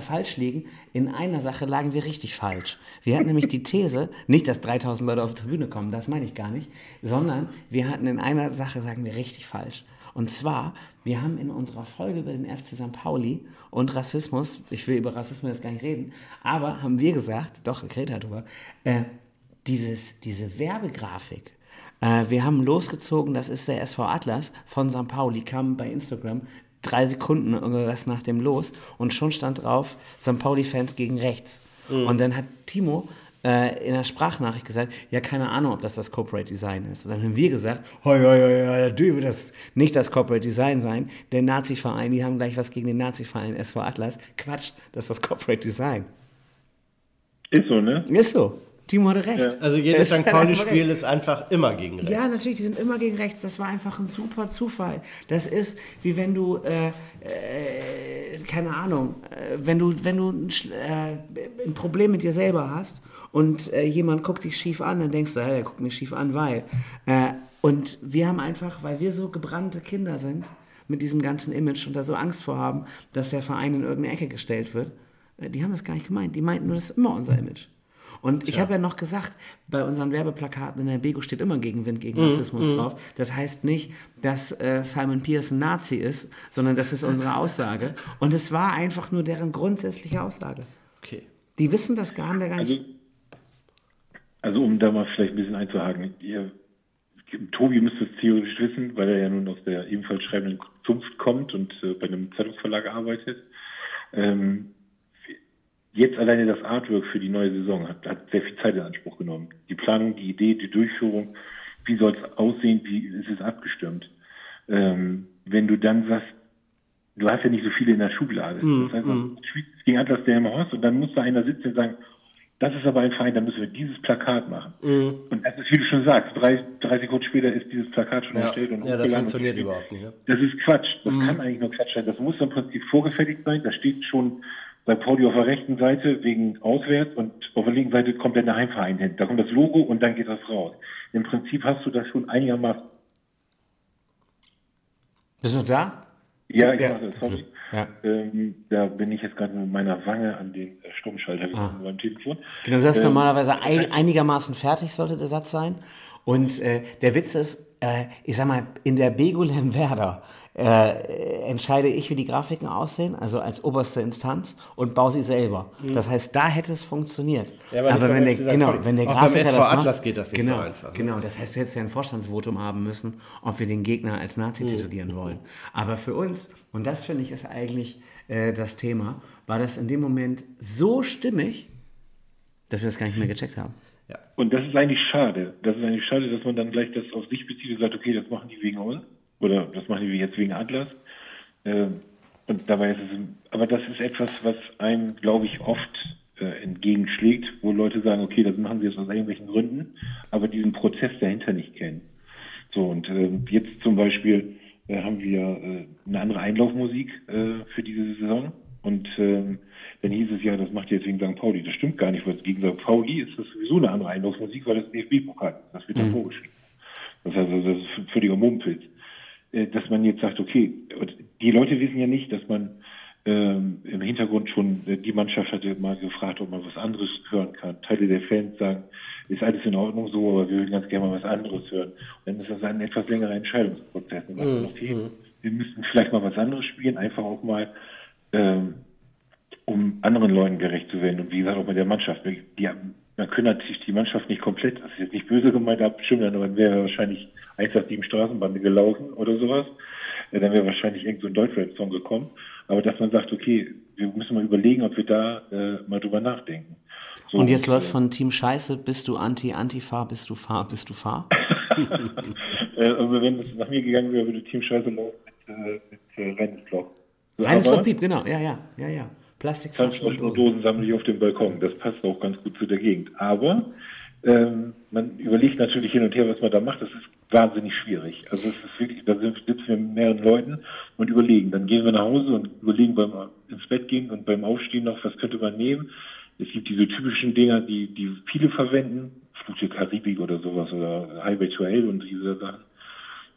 falsch liegen. In einer Sache lagen wir richtig falsch. Wir hatten nämlich die These, nicht, dass 3000 Leute auf die Tribüne kommen, das meine ich gar nicht, sondern wir hatten in einer Sache, sagen wir richtig falsch. Und zwar, wir haben in unserer Folge über den FC St. Pauli und Rassismus, ich will über Rassismus jetzt gar nicht reden, aber haben wir gesagt, doch, Greta drüber, äh, dieses, diese Werbegrafik, äh, wir haben losgezogen, das ist der SV Atlas von St. Pauli, kam bei Instagram drei Sekunden irgendwas nach dem los und schon stand drauf, St. Pauli-Fans gegen rechts. Und dann hat Timo äh, in der Sprachnachricht gesagt, ja, keine Ahnung, ob das das Corporate Design ist. Und dann haben wir gesagt, hoi, hoi, hoi, hoi, natürlich wird das nicht das Corporate Design sein. Der Nazi-Verein, die haben gleich was gegen den Nazi-Verein SV Atlas. Quatsch, das ist das Corporate Design. Ist so, ne? Ist so. Timo hatte recht. Also jedes Es St. Pauli-Spiel ist einfach immer gegen rechts. Ja, natürlich, die sind immer gegen rechts. Das war einfach ein super Zufall. Das ist wie wenn du, äh, äh, keine Ahnung, äh, wenn du, wenn du ein, äh, ein Problem mit dir selber hast und äh, jemand guckt dich schief an, dann denkst du, hey, der guckt mich schief an, weil. Äh, und wir haben einfach, weil wir so gebrannte Kinder sind mit diesem ganzen Image und da so Angst vor haben, dass der Verein in irgendeine Ecke gestellt wird, äh, die haben das gar nicht gemeint. Die meinten nur, das ist immer unser Image. Und ich habe ja noch gesagt, bei unseren Werbeplakaten in der Bego steht immer Gegenwind gegen Rassismus drauf. Das heißt nicht, dass äh, Simon Pierce ein Nazi ist, sondern das ist unsere Aussage. Und es war einfach nur deren grundsätzliche Aussage. Okay. Die wissen das gar, gar Also, nicht. also um da mal vielleicht ein bisschen einzuhaken, ihr, Tobi müsste es theoretisch wissen, weil er ja nun aus der ebenfalls schreibenden Zunft kommt und äh, bei einem Zeitungsverlag arbeitet. Ähm, jetzt alleine das Artwork für die neue Saison hat, hat sehr viel Zeit in Anspruch genommen. Die Planung, die Idee, die Durchführung, wie soll es aussehen, wie ist es abgestimmt. Ähm, wenn du dann sagst, du hast ja nicht so viele in der Schublade. das heißt, du spielst gegen Atlas der Horst und dann muss da einer sitzen und sagen, das ist aber ein Verein, da müssen wir dieses Plakat machen. Und das ist, wie du schon sagst, drei, drei Sekunden später ist dieses Plakat schon Ja, erstellt und ja das funktioniert überhaupt nicht. Ne? Das ist Quatsch. Das kann eigentlich nur Quatsch sein. Das muss im Prinzip vorgefertigt sein. Da steht schon bei Pauli auf der rechten Seite wegen auswärts und auf der linken Seite kommt dann der Heimverein hin. Da kommt das Logo und dann geht das raus. Im Prinzip hast du das schon einigermaßen Bist du noch da? Ja, ich Ja. mache das, sorry. Ja. Ähm, da bin ich jetzt gerade mit meiner Wange an den äh, Stummschalter gekommen beim Telefon. Genau, das ist Ähm, normalerweise ein, einigermaßen fertig, sollte der Satz sein. Und äh, der Witz ist, äh, ich sag mal, in der Bego Lemwerder äh, entscheide ich, wie die Grafiken aussehen, also als oberste Instanz und baue sie selber. Das heißt, da hätte es funktioniert. Ja, aber beim wenn der, genau, wenn der Auch beim Grafiker SV das Atlas macht, geht das nicht genau, so einfach, ne? Genau, das heißt, du hättest ja ein Vorstandsvotum haben müssen, ob wir den Gegner als Nazi titulieren wollen. Aber für uns, und das finde ich ist eigentlich äh, das Thema, war das in dem Moment so stimmig, dass wir das gar nicht mehr gecheckt haben. Und das ist eigentlich schade. Das ist eigentlich schade, dass man dann gleich das auf sich bezieht und sagt, okay, das machen die wegen uns oder das machen die jetzt wegen Atlas. Ähm, und dabei ist es, aber das ist etwas, was einem, glaube ich, oft äh, entgegenschlägt, wo Leute sagen, okay, das machen sie jetzt aus irgendwelchen Gründen, aber diesen Prozess dahinter nicht kennen. So, und ähm, jetzt zum Beispiel äh, haben wir äh, eine andere Einlaufmusik äh, für diese Saison. Und ähm, dann hieß es ja, das macht ihr jetzt wegen St. Pauli. Das stimmt gar nicht, weil gegen St. Pauli ist das sowieso eine andere Einlaufmusik, weil das DFB-Pokal ist. Das wird da vorgeschrieben. Das heißt, also, das ist völliger Mumpels. Äh, Dass man jetzt sagt, okay, und die Leute wissen ja nicht, dass man ähm, im Hintergrund schon, äh, die Mannschaft hatte mal gefragt, ob man was anderes hören kann. Teile der Fans sagen, ist alles in Ordnung so, aber wir würden ganz gerne mal was anderes hören. Und dann ist das ein etwas längerer Entscheidungsprozess. Und dann sagt man, okay, wir müssten vielleicht mal was anderes spielen, einfach auch mal, ähm, um anderen Leuten gerecht zu werden. Und wie gesagt, auch mit der Mannschaft. Die, man könnte natürlich die Mannschaft nicht komplett, das ist jetzt nicht böse gemeint, abstimmen, aber dann wäre wahrscheinlich 187 Straßenbande gelaufen oder sowas. Ja, dann wäre wahrscheinlich irgend so ein Deutschrap-Song gekommen. Aber dass man sagt, okay, wir müssen mal überlegen, ob wir da äh, mal drüber nachdenken. So, Und jetzt läuft äh, von Team Scheiße, bist du Anti, Antifa, bist du Fahr, bist du Fahr? Äh, also wenn es nach mir gegangen wäre, würde Team Scheiße laufen mit, äh, mit äh. Reines Aber- Loch Piep, genau, ja, ja, ja, ja. Plastikflaschen und Dosen. Dosen sammle ich auf dem Balkon. Das passt auch ganz gut zu der Gegend. Aber ähm, man überlegt natürlich hin und her, was man da macht. Das ist wahnsinnig schwierig. Also es ist wirklich, da sitzen wir mit mehreren Leuten und überlegen. Dann gehen wir nach Hause und überlegen beim ins Bett gehen und beim Aufstehen noch, was könnte man nehmen. Es gibt diese typischen Dinger, die, die viele verwenden. Flug der Karibik oder sowas oder Highway to Hell und diese Sachen.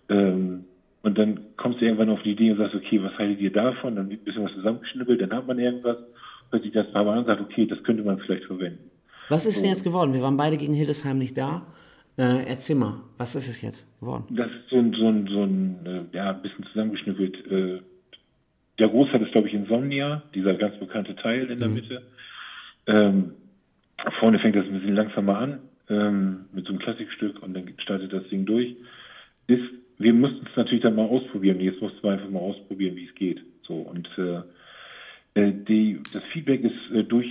Ähm, und dann kommst du irgendwann auf die Idee und sagst, okay, was haltet ihr davon? Dann wird ein bisschen was zusammengeschnippelt, dann hat man irgendwas, hört sich das mal an und sagt, okay, das könnte man vielleicht verwenden. Was ist denn jetzt geworden? Wir waren beide gegen Hildesheim nicht da. Äh, erzähl mal, was ist es jetzt geworden? Das ist so ein, so ein, so ein äh, ja, ein bisschen zusammengeschnippelt. Äh, der Großteil ist, glaube ich, Insomnia, dieser ganz bekannte Teil in der Mitte. Ähm, vorne fängt das ein bisschen langsamer an, ähm, mit so einem Klassikstück und dann startet das Ding durch. Ist, wir mussten es natürlich dann mal ausprobieren. Jetzt mussten wir einfach mal ausprobieren, wie es geht. So und äh, äh, die, das Feedback ist äh, durch,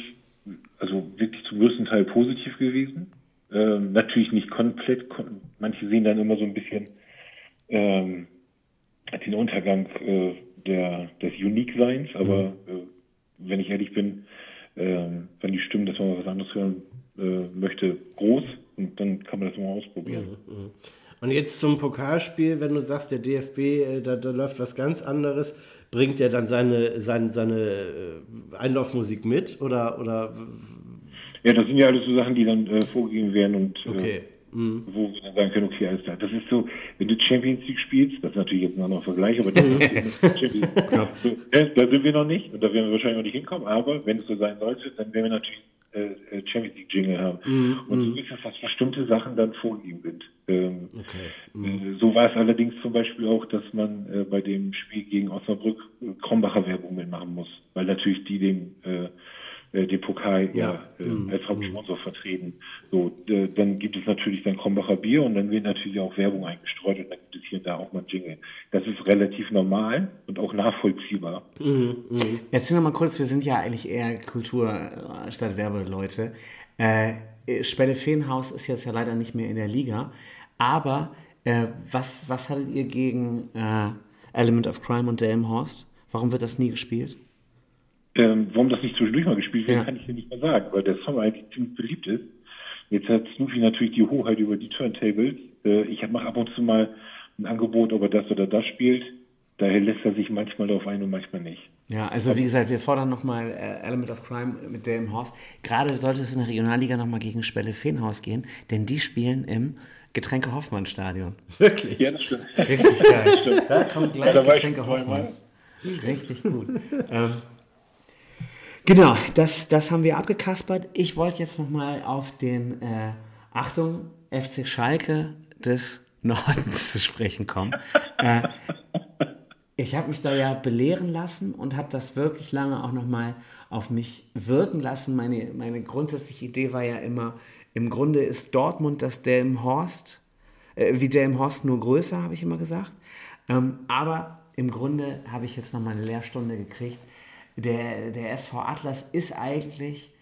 also wirklich zum größten Teil positiv gewesen. Ähm, natürlich nicht komplett. Kon manche sehen dann immer so ein bisschen ähm, den Untergang äh, der, des Unique-Seins, aber äh, wenn ich ehrlich bin, ähm, wenn die stimmen, dass man was anderes hören äh, möchte, groß und dann kann man das mal ausprobieren. Und jetzt zum Pokalspiel, wenn du sagst, der DFB, äh, da, da läuft was ganz anderes, bringt er dann seine, seine, seine äh, Einlaufmusik mit oder, oder Ja, das sind ja alles so Sachen, die dann äh, vorgegeben werden und äh, okay. wo wir dann sagen können, okay, alles klar. Das ist so, wenn du Champions League spielst, das ist natürlich jetzt ein anderer Vergleich, aber das ist Champions so, äh, da sind wir noch nicht und da werden wir wahrscheinlich noch nicht hinkommen, aber wenn es so sein sollte, dann werden wir natürlich äh, äh, Champions League Jingle haben. Und so ist es, dass bestimmte Sachen dann vorgegeben sind. Ähm, äh, So war es allerdings zum Beispiel auch, dass man äh, bei dem Spiel gegen Osnabrück äh, Krombacher Werbung mitmachen muss, weil natürlich die den, äh, äh, den Pokal ja, äh, als Hauptsponsor vertreten. So, dann gibt es natürlich dann Krombacher Bier und dann wird natürlich auch Werbung eingestreut und dann gibt es hier und da auch mal Jingle. Das ist relativ normal und auch nachvollziehbar. Erzähl noch mal kurz, wir sind ja eigentlich eher Kultur statt Werbeleute. Äh, Spelle Feenhaus ist jetzt ja leider nicht mehr in der Liga, aber äh, was, was hattet ihr gegen äh, Element of Crime und Delmenhorst? Warum wird das nie gespielt? Ähm, warum das nicht zwischendurch mal gespielt wird, Ja. kann ich dir nicht mehr sagen, weil der Song eigentlich ziemlich beliebt ist. Jetzt hat Snoopy natürlich die Hoheit über die Turntables. Äh, ich mache ab und zu mal ein Angebot, ob er das oder das spielt. Daher lässt er sich manchmal darauf ein und manchmal nicht. Ja, also wie gesagt, wir fordern nochmal äh, Element of Crime mit Delmenhorst. Gerade sollte es in der Regionalliga nochmal gegen Spelle Feenhaus gehen, denn die spielen im Getränke-Hoffmann-Stadion. Wirklich? Ja, das stimmt. Richtig geil. Da kommt Ja, gleich da war ich Getränke. Hoffmann. Richtig gut. ähm, genau, das, das haben wir abgekaspert. Ich wollte jetzt nochmal auf den, äh, Achtung, FC Schalke des Nordens zu sprechen kommen. äh, ich habe mich da ja belehren lassen und habe das wirklich lange auch nochmal auf mich wirken lassen. Meine, meine grundsätzliche Idee war ja immer, im Grunde ist Dortmund das Delmenhorst, äh, wie Delmenhorst nur größer, habe ich immer gesagt. Ähm, aber im Grunde habe ich jetzt nochmal eine Lehrstunde gekriegt. Der, der SV Atlas ist eigentlich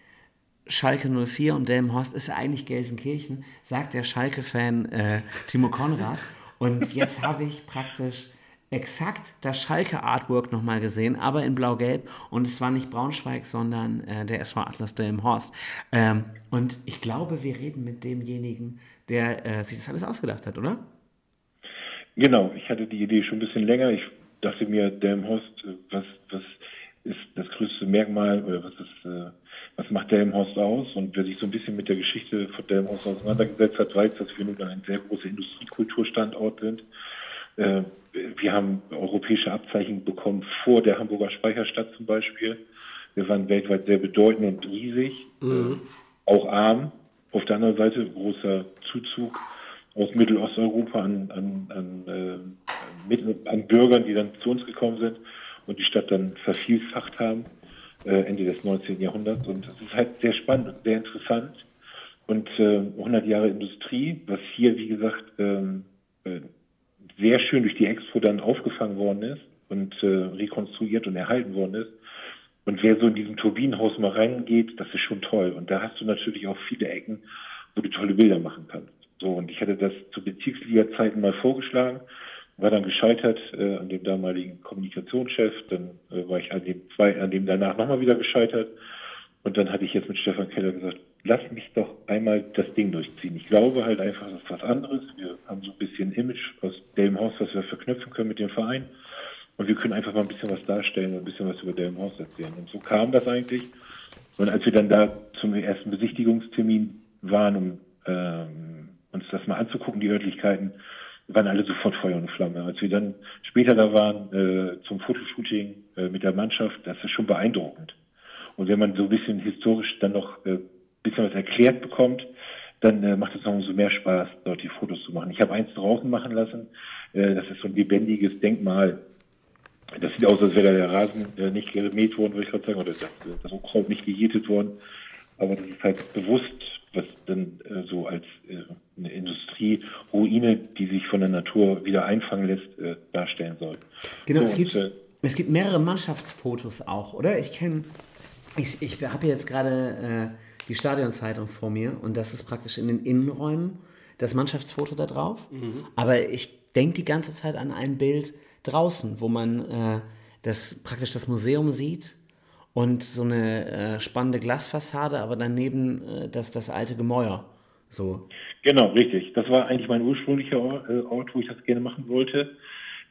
Schalke 04 und Delmenhorst ist eigentlich Gelsenkirchen, sagt der Schalke-Fan äh, Timo Konrad. Und jetzt habe ich praktisch exakt das Schalke-Artwork nochmal gesehen, aber in blau-gelb. Und es war nicht Braunschweig, sondern äh, der SV Atlas Delmenhorst. Ähm, und ich glaube, wir reden mit demjenigen, der äh, sich das alles ausgedacht hat, oder? Genau, ich hatte die Idee schon ein bisschen länger. Ich dachte mir, Delmenhorst, äh, was, was ist das größte Merkmal oder was ist, äh, was macht Delmenhorst aus? Und wer sich so ein bisschen mit der Geschichte von Delmenhorst auseinandergesetzt hat, weiß, dass wir nun ein sehr großer Industriekulturstandort sind. Äh, wir haben europäische Abzeichen bekommen vor der Hamburger Speicherstadt zum Beispiel. Wir waren weltweit sehr bedeutend und riesig, mhm. auch arm. Auf der anderen Seite großer Zuzug aus Mittelosteuropa an, an, an, äh, an Bürgern, die dann zu uns gekommen sind und die Stadt dann vervielfacht haben, äh, Ende des 19. Jahrhunderts. Und es ist halt sehr spannend und sehr interessant. Und äh, 100 Jahre Industrie, was hier, wie gesagt, ähm, äh, sehr schön durch die Expo dann aufgefangen worden ist und äh, rekonstruiert und erhalten worden ist. Und wer so in diesem Turbinenhaus mal reingeht, das ist schon toll. Und da hast du natürlich auch viele Ecken, wo du tolle Bilder machen kannst. So, und ich hatte das zu Bezirksliga-Zeiten mal vorgeschlagen war dann gescheitert äh, an dem damaligen Kommunikationschef, dann äh, war ich an dem zwei, an dem danach nochmal wieder gescheitert und dann hatte ich jetzt mit Stefan Keller gesagt, lass mich doch einmal das Ding durchziehen. Ich glaube halt einfach, das ist was anderes. Wir haben so ein bisschen Image aus Delmenhorst, was wir verknüpfen können mit dem Verein und wir können einfach mal ein bisschen was darstellen und ein bisschen was über Delmenhorst erzählen. Und so kam das eigentlich. Und als wir dann da zum ersten Besichtigungstermin waren, um ähm, uns das mal anzugucken, die Örtlichkeiten, waren alle sofort Feuer und Flamme. Als wir dann später da waren äh, zum Fotoshooting äh, mit der Mannschaft, das ist schon beeindruckend. Und wenn man so ein bisschen historisch dann noch äh, bisschen was erklärt bekommt, dann äh, macht es noch umso mehr Spaß, dort die Fotos zu machen. Ich habe eins draußen machen lassen. Äh, das ist so ein lebendiges Denkmal. Das sieht aus, als wäre der Rasen äh, nicht gemäht worden, würde ich gerade sagen, oder das, das Unkraut nicht gejätet worden. Aber das ist halt bewusst was dann äh, so als äh, eine Industrieruine, die sich von der Natur wieder einfangen lässt, äh, darstellen soll. Genau, so, es, gibt, und, äh, es gibt mehrere Mannschaftsfotos auch, oder? Ich kenne, ich, ich habe jetzt gerade äh, die Stadionzeitung vor mir und das ist praktisch in den Innenräumen das Mannschaftsfoto da drauf. Mhm. Aber ich denke die ganze Zeit an ein Bild draußen, wo man äh, das praktisch das Museum sieht und so eine äh, spannende Glasfassade, aber daneben äh, das, das alte Gemäuer. So. Genau, richtig. Das war eigentlich mein ursprünglicher Ort, äh, Ort wo ich das gerne machen wollte.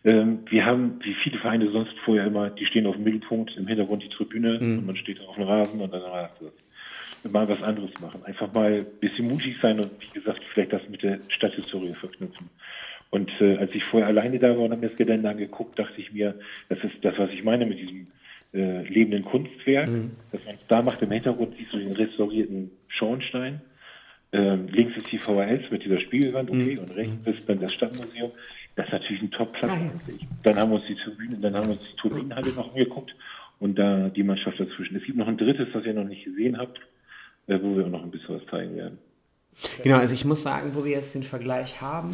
Ähm, wir haben, wie viele Vereine sonst vorher immer, die stehen auf dem Mittelpunkt, im Hintergrund die Tribüne mhm. und man steht auf dem Rasen und dann war das. Mal was anderes machen. Einfach mal ein bisschen mutig sein und wie gesagt, vielleicht das mit der Stadthistorie verknüpfen. Und äh, als ich vorher alleine da war und habe mir das Gelände angeguckt, dachte ich mir, das ist das, was ich meine mit diesem äh, lebenden Kunstwerk, mhm. dass man da macht. Im Hintergrund siehst du den restaurierten Schornstein. Ähm, links ist die VHS mit dieser Spiegelwand, okay, mhm. und rechts mhm. ist dann das Stadtmuseum. Das ist natürlich ein Top-Platz ah, ja. Dann haben wir uns die Tribüne, dann haben wir uns die Turbinenhalle noch angeguckt und da die Mannschaft dazwischen. Es gibt noch ein drittes, das ihr noch nicht gesehen habt, wo wir auch noch ein bisschen was zeigen werden. Genau, also ich muss sagen, wo wir jetzt den Vergleich haben,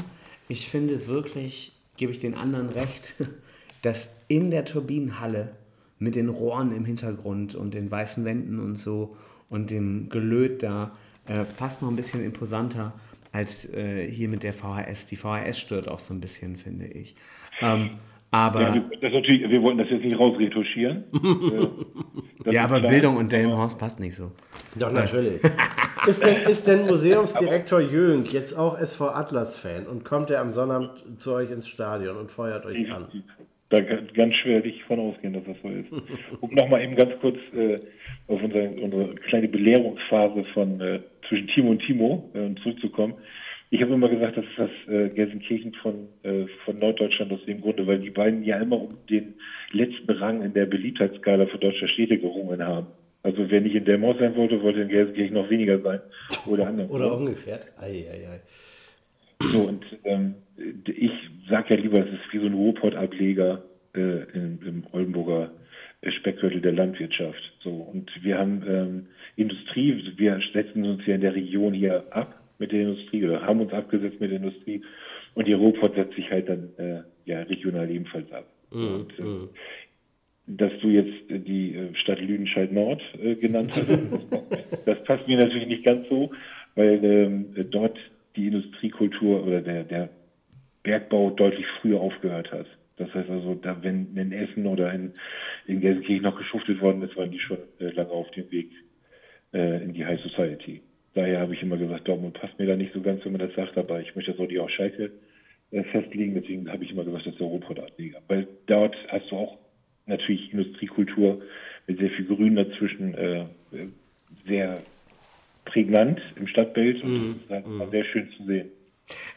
ich finde wirklich, gebe ich den anderen recht, dass in der Turbinenhalle mit den Rohren im Hintergrund und den weißen Wänden und so und dem Gelöt da äh, fast noch ein bisschen imposanter als äh, hier mit der VHS. Die VHS stört auch so ein bisschen, finde ich. Ähm, aber ja, das natürlich, wir wollten das jetzt nicht rausretuschieren. Äh, ja, aber klar. Bildung und Delmenhorst passt nicht so. Doch, natürlich. ist, denn, ist denn Museumsdirektor Jönk jetzt auch SV Atlas-Fan und kommt er am Sonnabend zu euch ins Stadion und feuert euch an? da ganz schwer dich von ausgehen, dass das so ist. Um nochmal eben ganz kurz äh, auf unsere, unsere kleine Belehrungsphase von äh, zwischen Timo und Timo äh, zurückzukommen. Ich habe immer gesagt, das ist das äh, Gelsenkirchen von, äh, von Norddeutschland aus dem Grunde, weil die beiden ja immer um den letzten Rang in der Beliebtheitsskala für deutsche Städte gerungen haben. Also wer nicht in Delmos sein wollte, wollte in Gelsenkirchen noch weniger sein. Oder andersrum. Oder umgekehrt. Ei, ei, ei. So, und ähm, ich sage ja lieber, es ist wie so ein Ruhrpott-Ableger äh, im, im Oldenburger Speckgürtel der Landwirtschaft. So, und wir haben ähm, Industrie, wir setzen uns ja in der Region hier ab mit der Industrie oder haben uns abgesetzt mit der Industrie und die Ruhrpott setzt sich halt dann äh, ja regional ebenfalls ab. Mhm, und, äh, dass du jetzt äh, die äh, Stadt Lüdenscheid Nord äh, genannt hast, das passt mir natürlich nicht ganz so, weil ähm, dort die Industriekultur oder der, der Bergbau deutlich früher aufgehört hat. Das heißt also, da, wenn in Essen oder in, in Gelsenkirchen noch geschuftet worden ist, waren die schon äh, lange auf dem Weg äh, in die High Society. Daher habe ich immer gesagt, Dortmund passt mir da nicht so ganz, wenn man das sagt, aber ich möchte das auch nicht auf Schalke äh, festlegen, deswegen habe ich immer gesagt, das ist der Ruhrpott-Ableger. Weil dort hast du auch natürlich Industriekultur mit sehr viel Grün dazwischen, äh, sehr prägnant im Stadtbild und Mhm. das ist halt sehr schön zu sehen.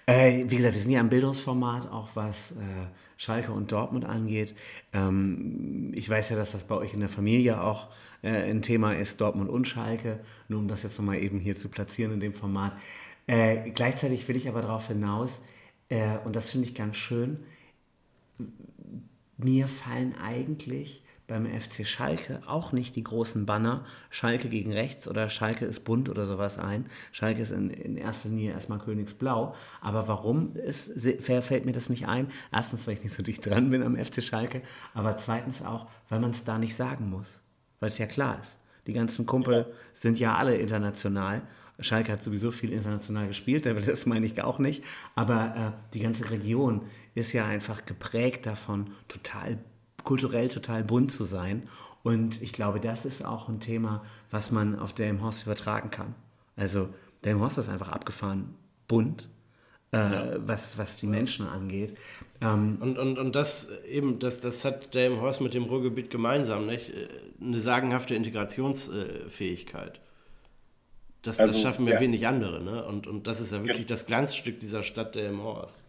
Äh, wie gesagt, wir sind ja im Bildungsformat, auch was äh, Schalke und Dortmund angeht. Ähm, ich weiß ja, dass das bei euch in der Familie auch äh, ein Thema ist, Dortmund und Schalke, nur um das jetzt nochmal eben hier zu platzieren in dem Format. Äh, gleichzeitig will ich aber darauf hinaus, äh, und das finde ich ganz schön, mir fallen eigentlich beim FC Schalke auch nicht die großen Banner Schalke gegen rechts oder Schalke ist bunt oder sowas ein. Schalke ist in, in erster Linie erstmal Königsblau. Aber warum ist, fällt mir das nicht ein? Erstens, weil ich nicht so dicht dran bin am FC Schalke, aber zweitens auch, weil man es da nicht sagen muss. Weil es ja klar ist. Die ganzen Kumpel sind ja alle international. Schalke hat sowieso viel international gespielt, das meine ich auch nicht. Aber äh, die ganze Region ist ja einfach geprägt davon, total kulturell total bunt zu sein. Und ich glaube, das ist auch ein Thema, was man auf Delmenhorst übertragen kann. Also Delmenhorst ist einfach abgefahren bunt, äh, was, was die Menschen angeht. Ähm, Und, und, und das eben, das, das hat Delmenhorst mit dem Ruhrgebiet gemeinsam, nicht? Eine sagenhafte Integrationsfähigkeit. Das, das Also, schaffen ja ja. wenig andere, ne? Und, und das ist ja wirklich das Glanzstück dieser Stadt Delmenhorst.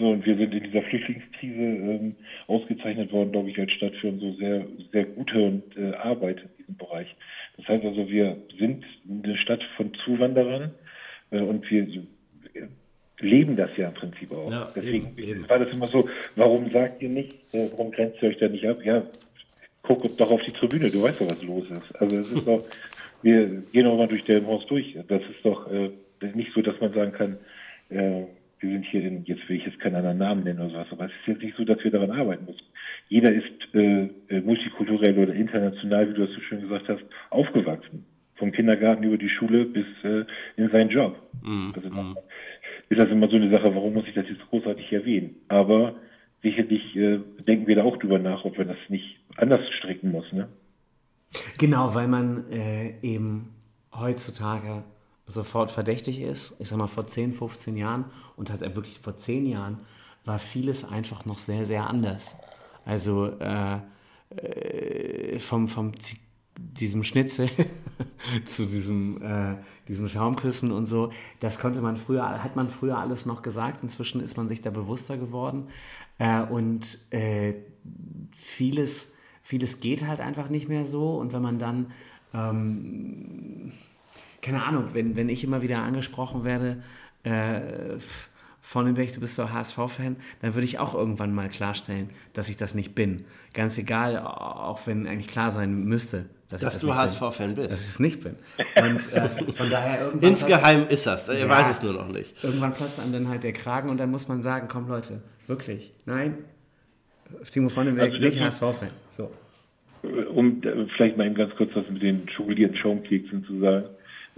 So, und wir sind in dieser Flüchtlingskrise ähm, ausgezeichnet worden, glaube ich, als Stadt für unsere sehr, sehr gute und, äh, Arbeit in diesem Bereich. Das heißt also, wir sind eine Stadt von Zuwanderern äh, und wir äh, leben das ja im Prinzip auch. Ja, Deswegen eben, eben. war das immer so, warum sagt ihr nicht, äh, warum grenzt ihr euch da nicht ab? Ja, guck doch auf die Tribüne, du weißt doch, was los ist. Also es ist doch, wir gehen auch mal durch Delmenhorst durch. Das ist doch äh, nicht so, dass man sagen kann, äh, wir sind hier in, jetzt will ich jetzt keinen anderen Namen nennen oder sowas, aber es ist jetzt nicht so, dass wir daran arbeiten müssen. Jeder ist äh, äh, multikulturell oder international, wie du das so schön gesagt hast, aufgewachsen. Vom Kindergarten über die Schule bis äh, in seinen Job. Also, ist das immer so eine Sache, warum muss ich das jetzt großartig erwähnen? Aber sicherlich äh, denken wir da auch drüber nach, ob man das nicht anders stricken muss, ne? Genau, weil man äh, eben heutzutage sofort verdächtig ist. Ich sag mal, vor 10, 15 Jahren und halt wirklich vor 10 Jahren war vieles einfach noch sehr, sehr anders. Also äh, äh, vom, vom diesem Schnitzel zu diesem, äh, diesem Schaumküssen und so, das konnte man früher, hat man früher alles noch gesagt. Inzwischen ist man sich da bewusster geworden. Äh, und äh, vieles, vieles geht halt einfach nicht mehr so. Und wenn man dann, ähm, keine Ahnung, wenn, wenn ich immer wieder angesprochen werde, äh, von dem Weg, du bist doch HSV-Fan, dann würde ich auch irgendwann mal klarstellen, dass ich das nicht bin. Ganz egal, auch wenn eigentlich klar sein müsste, dass, Dass ich du das nicht bin. HSV-Fan bist. Dass ich es nicht bin. Und äh, von daher irgendwann Insgeheim ist das, er Ja. weiß es nur noch nicht. Irgendwann platzt einem dann halt der Kragen und dann muss man sagen, komm Leute, wirklich, nein, Timo von dem Weg, Also nicht HSV-Fan. So. um äh, vielleicht mal eben ganz kurz was mit den schokolierten Schaumkeksen zu sagen.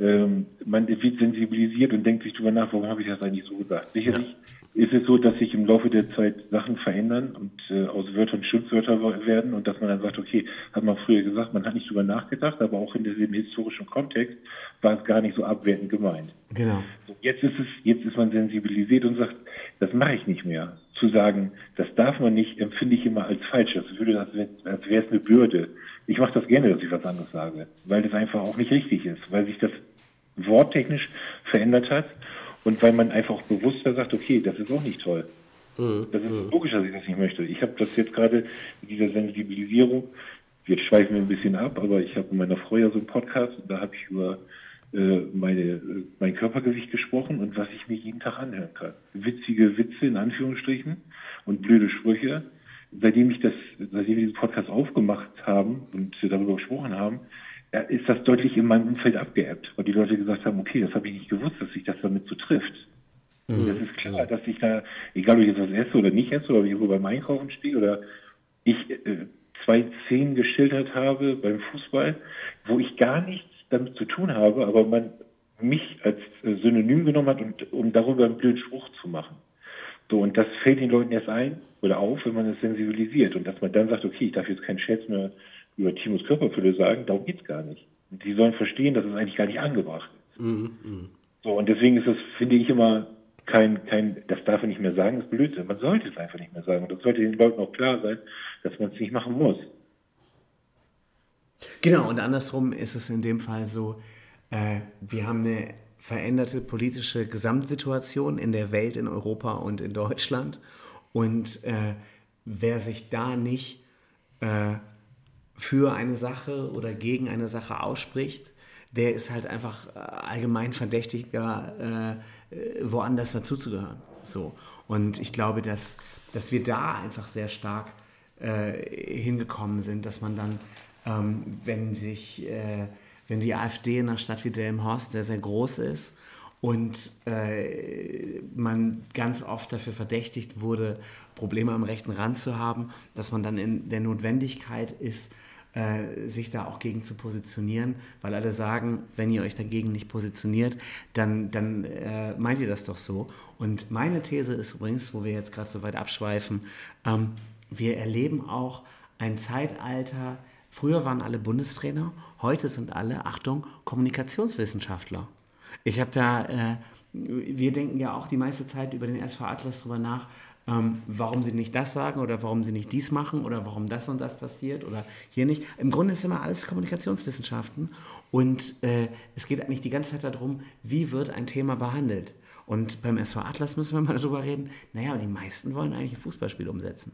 Ähm, man wird sensibilisiert und denkt sich drüber nach, warum habe ich das eigentlich so gesagt. Sicherlich ist es so, dass sich im Laufe der Zeit Sachen verändern und äh, aus Wörtern Schimpfwörter werden und dass man dann sagt, okay, hat man früher gesagt, man hat nicht drüber nachgedacht, aber auch in diesem historischen Kontext war es gar nicht so abwertend gemeint. Genau. So, Jetzt ist es, jetzt ist man sensibilisiert und sagt, das mache ich nicht mehr. Zu sagen, das darf man nicht, empfinde ich immer als falsch. Das würde als wäre es eine Bürde. Ich mache das gerne, dass ich was anderes sage, weil das einfach auch nicht richtig ist, weil sich das worttechnisch verändert hat und weil man einfach bewusster sagt, okay, das ist auch nicht toll. Mhm. Das ist logisch, dass ich das nicht möchte. Ich habe das jetzt gerade mit dieser Sensibilisierung, jetzt schweifen wir ein bisschen ab, aber ich habe mit meiner Frau ja so einen Podcast und da habe ich über äh, meine, äh, mein Körpergewicht gesprochen und was ich mir jeden Tag anhören kann. Witzige Witze in Anführungsstrichen und blöde Sprüche. Seitdem ich das, seitdem wir diesen Podcast aufgemacht haben und darüber gesprochen haben, ist das deutlich in meinem Umfeld abgeebbt, weil die Leute gesagt haben, okay, das habe ich nicht gewusst, dass sich das damit so trifft. Mhm. Das ist klar, dass ich da, egal ob ich jetzt was esse oder nicht esse oder irgendwo beim Einkaufen stehe oder ich äh, zwei Szenen geschildert habe beim Fußball, wo ich gar nichts damit zu tun habe, aber man mich als äh, Synonym genommen hat, und, um darüber einen blöden Spruch zu machen. So, und das fällt den Leuten erst ein oder auf, wenn man es sensibilisiert und dass man dann sagt, okay, ich darf jetzt keinen Scherz mehr über Timos Körperfülle sagen, darum geht's gar nicht. Und die sollen verstehen, dass es eigentlich gar nicht angebracht ist. Mhm, mh. So, und deswegen ist es, finde ich, immer kein, kein, das darf man nicht mehr sagen, das ist Blödsinn. Man sollte es einfach nicht mehr sagen. Und das sollte den Leuten auch klar sein, dass man es nicht machen muss. Genau, und andersrum ist es in dem Fall so, äh, wir haben eine veränderte politische Gesamtsituation in der Welt, in Europa und in Deutschland. Und äh, wer sich da nicht äh, für eine Sache oder gegen eine Sache ausspricht, der ist halt einfach äh, allgemein verdächtiger, äh, äh, woanders dazuzugehören. So. Und ich glaube, dass, dass wir da einfach sehr stark äh, hingekommen sind, dass man dann, ähm, wenn sich, äh, wenn die AfD in einer Stadt wie Delmenhorst sehr, sehr groß ist und äh, man ganz oft dafür verdächtigt wurde, Probleme am rechten Rand zu haben, dass man dann in der Notwendigkeit ist, äh, sich da auch gegen zu positionieren, weil alle sagen, wenn ihr euch dagegen nicht positioniert, dann, dann äh, meint ihr das doch so. Und meine These ist übrigens, wo wir jetzt gerade so weit abschweifen, ähm, wir erleben auch ein Zeitalter, früher waren alle Bundestrainer, heute sind alle, Achtung, Kommunikationswissenschaftler. Ich habe da, äh, wir denken ja auch die meiste Zeit über den SV Atlas drüber nach, ähm, warum sie nicht das sagen oder warum sie nicht dies machen oder warum das und das passiert oder hier nicht. Im Grunde ist immer alles Kommunikationswissenschaften und äh, es geht eigentlich die ganze Zeit darum, wie wird ein Thema behandelt. Und beim SV Atlas müssen wir mal darüber reden, naja, die meisten wollen eigentlich ein Fußballspiel umsetzen.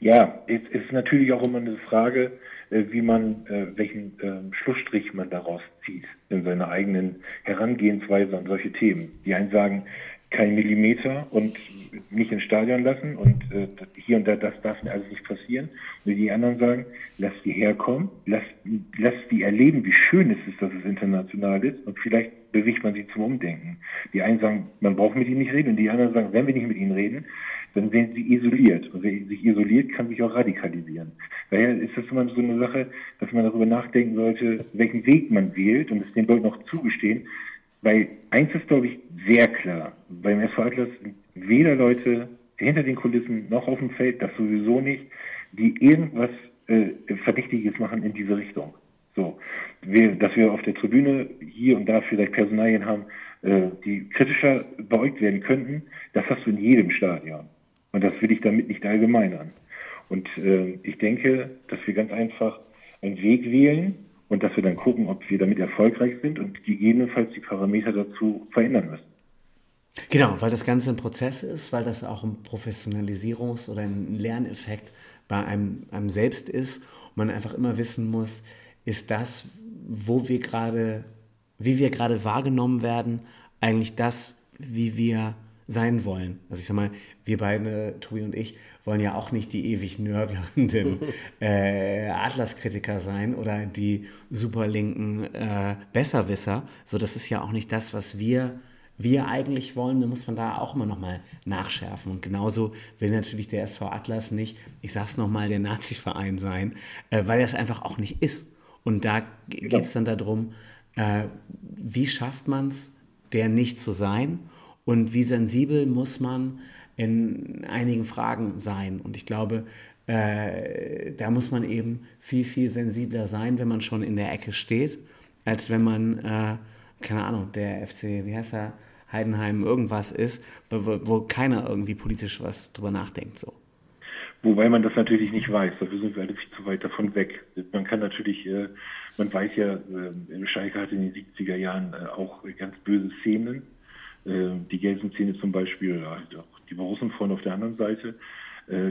Ja, es ist natürlich auch immer eine Frage, wie man, äh, welchen ähm, Schlussstrich man daraus zieht in seiner eigenen Herangehensweise an solche Themen. Die einen sagen, kein Millimeter und nicht ins Stadion lassen und äh, hier und da, das darf also nicht passieren. Und die anderen sagen, lass die herkommen, lass, lass die erleben, wie schön es ist, dass es international ist und vielleicht bewegt man sie zum Umdenken. Die einen sagen, man braucht mit ihnen nicht reden und die anderen sagen, wenn wir nicht mit ihnen reden, dann werden sie isoliert. Und wer sich isoliert, kann sich auch radikalisieren. Daher ist das immer so eine Sache, dass man darüber nachdenken sollte, welchen Weg man wählt und es den Leuten auch zugestehen. Weil eins ist, glaube ich, sehr klar. Beim SV Atlas weder Leute hinter den Kulissen noch auf dem Feld, das sowieso nicht, die irgendwas äh, Verdächtiges machen in diese Richtung. So, wir, dass wir auf der Tribüne hier und da vielleicht Personalien haben, äh, die kritischer beäugt werden könnten, das hast du in jedem Stadion. Und das will ich damit nicht allgemeinern. Und äh, ich denke, dass wir ganz einfach einen Weg wählen und dass wir dann gucken, ob wir damit erfolgreich sind und gegebenenfalls die Parameter dazu verändern müssen. Genau, weil das Ganze ein Prozess ist, weil das auch ein Professionalisierungs- oder ein Lerneffekt bei einem, einem selbst ist und man einfach immer wissen muss, ist das, wo wir gerade, wie wir gerade wahrgenommen werden, eigentlich das, wie wir sein wollen. Also ich sag mal, wir beide, Tobi und ich, wollen ja auch nicht die ewig nörgelnden äh, Atlas-Kritiker sein oder die superlinken äh, Besserwisser. So, das ist ja auch nicht das, was wir, wir eigentlich wollen. Da muss man da auch immer nochmal nachschärfen. Und genauso will natürlich der SV Atlas nicht, ich sag's nochmal, der Nazi-Verein sein, äh, weil er es einfach auch nicht ist. Und da geht es dann darum, äh, wie schafft man es, der nicht zu sein und wie sensibel muss man in einigen Fragen sein. Und ich glaube, äh, da muss man eben viel, viel sensibler sein, wenn man schon in der Ecke steht, als wenn man, äh, keine Ahnung, der FC, wie heißt er, Heidenheim irgendwas ist, wo, wo keiner irgendwie politisch was drüber nachdenkt. So. Wobei man das natürlich nicht weiß, dafür sind wir alle viel zu weit davon weg. Man kann natürlich, äh, man weiß ja, äh, Schalke hatte in den 70er Jahren äh, auch ganz böse Szenen äh, die Gelsenszene zum Beispiel, halt auch die Borussenfreunde auf der anderen Seite.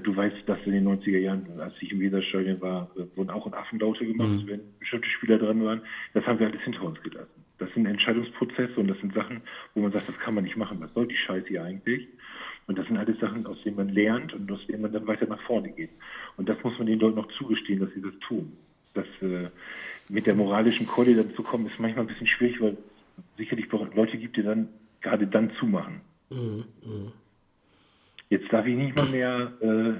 Du weißt, dass in den 90er Jahren, als ich im Weserstadion war, wurden auch in Affenlaute gemacht, mhm. wenn bestimmte Spieler dran waren. Das haben wir alles hinter uns gelassen. Das sind Entscheidungsprozesse und das sind Sachen, wo man sagt, das kann man nicht machen. Was soll die Scheiße hier eigentlich? Und das sind alles Sachen, aus denen man lernt und aus denen man dann weiter nach vorne geht. Und das muss man den Leuten noch zugestehen, dass sie das tun. Das äh, mit der moralischen Keule dann zu kommen, ist manchmal ein bisschen schwierig, weil sicherlich Leute gibt, die dann gerade dann zumachen. Mhm, mh. Jetzt darf ich nicht mal mehr äh,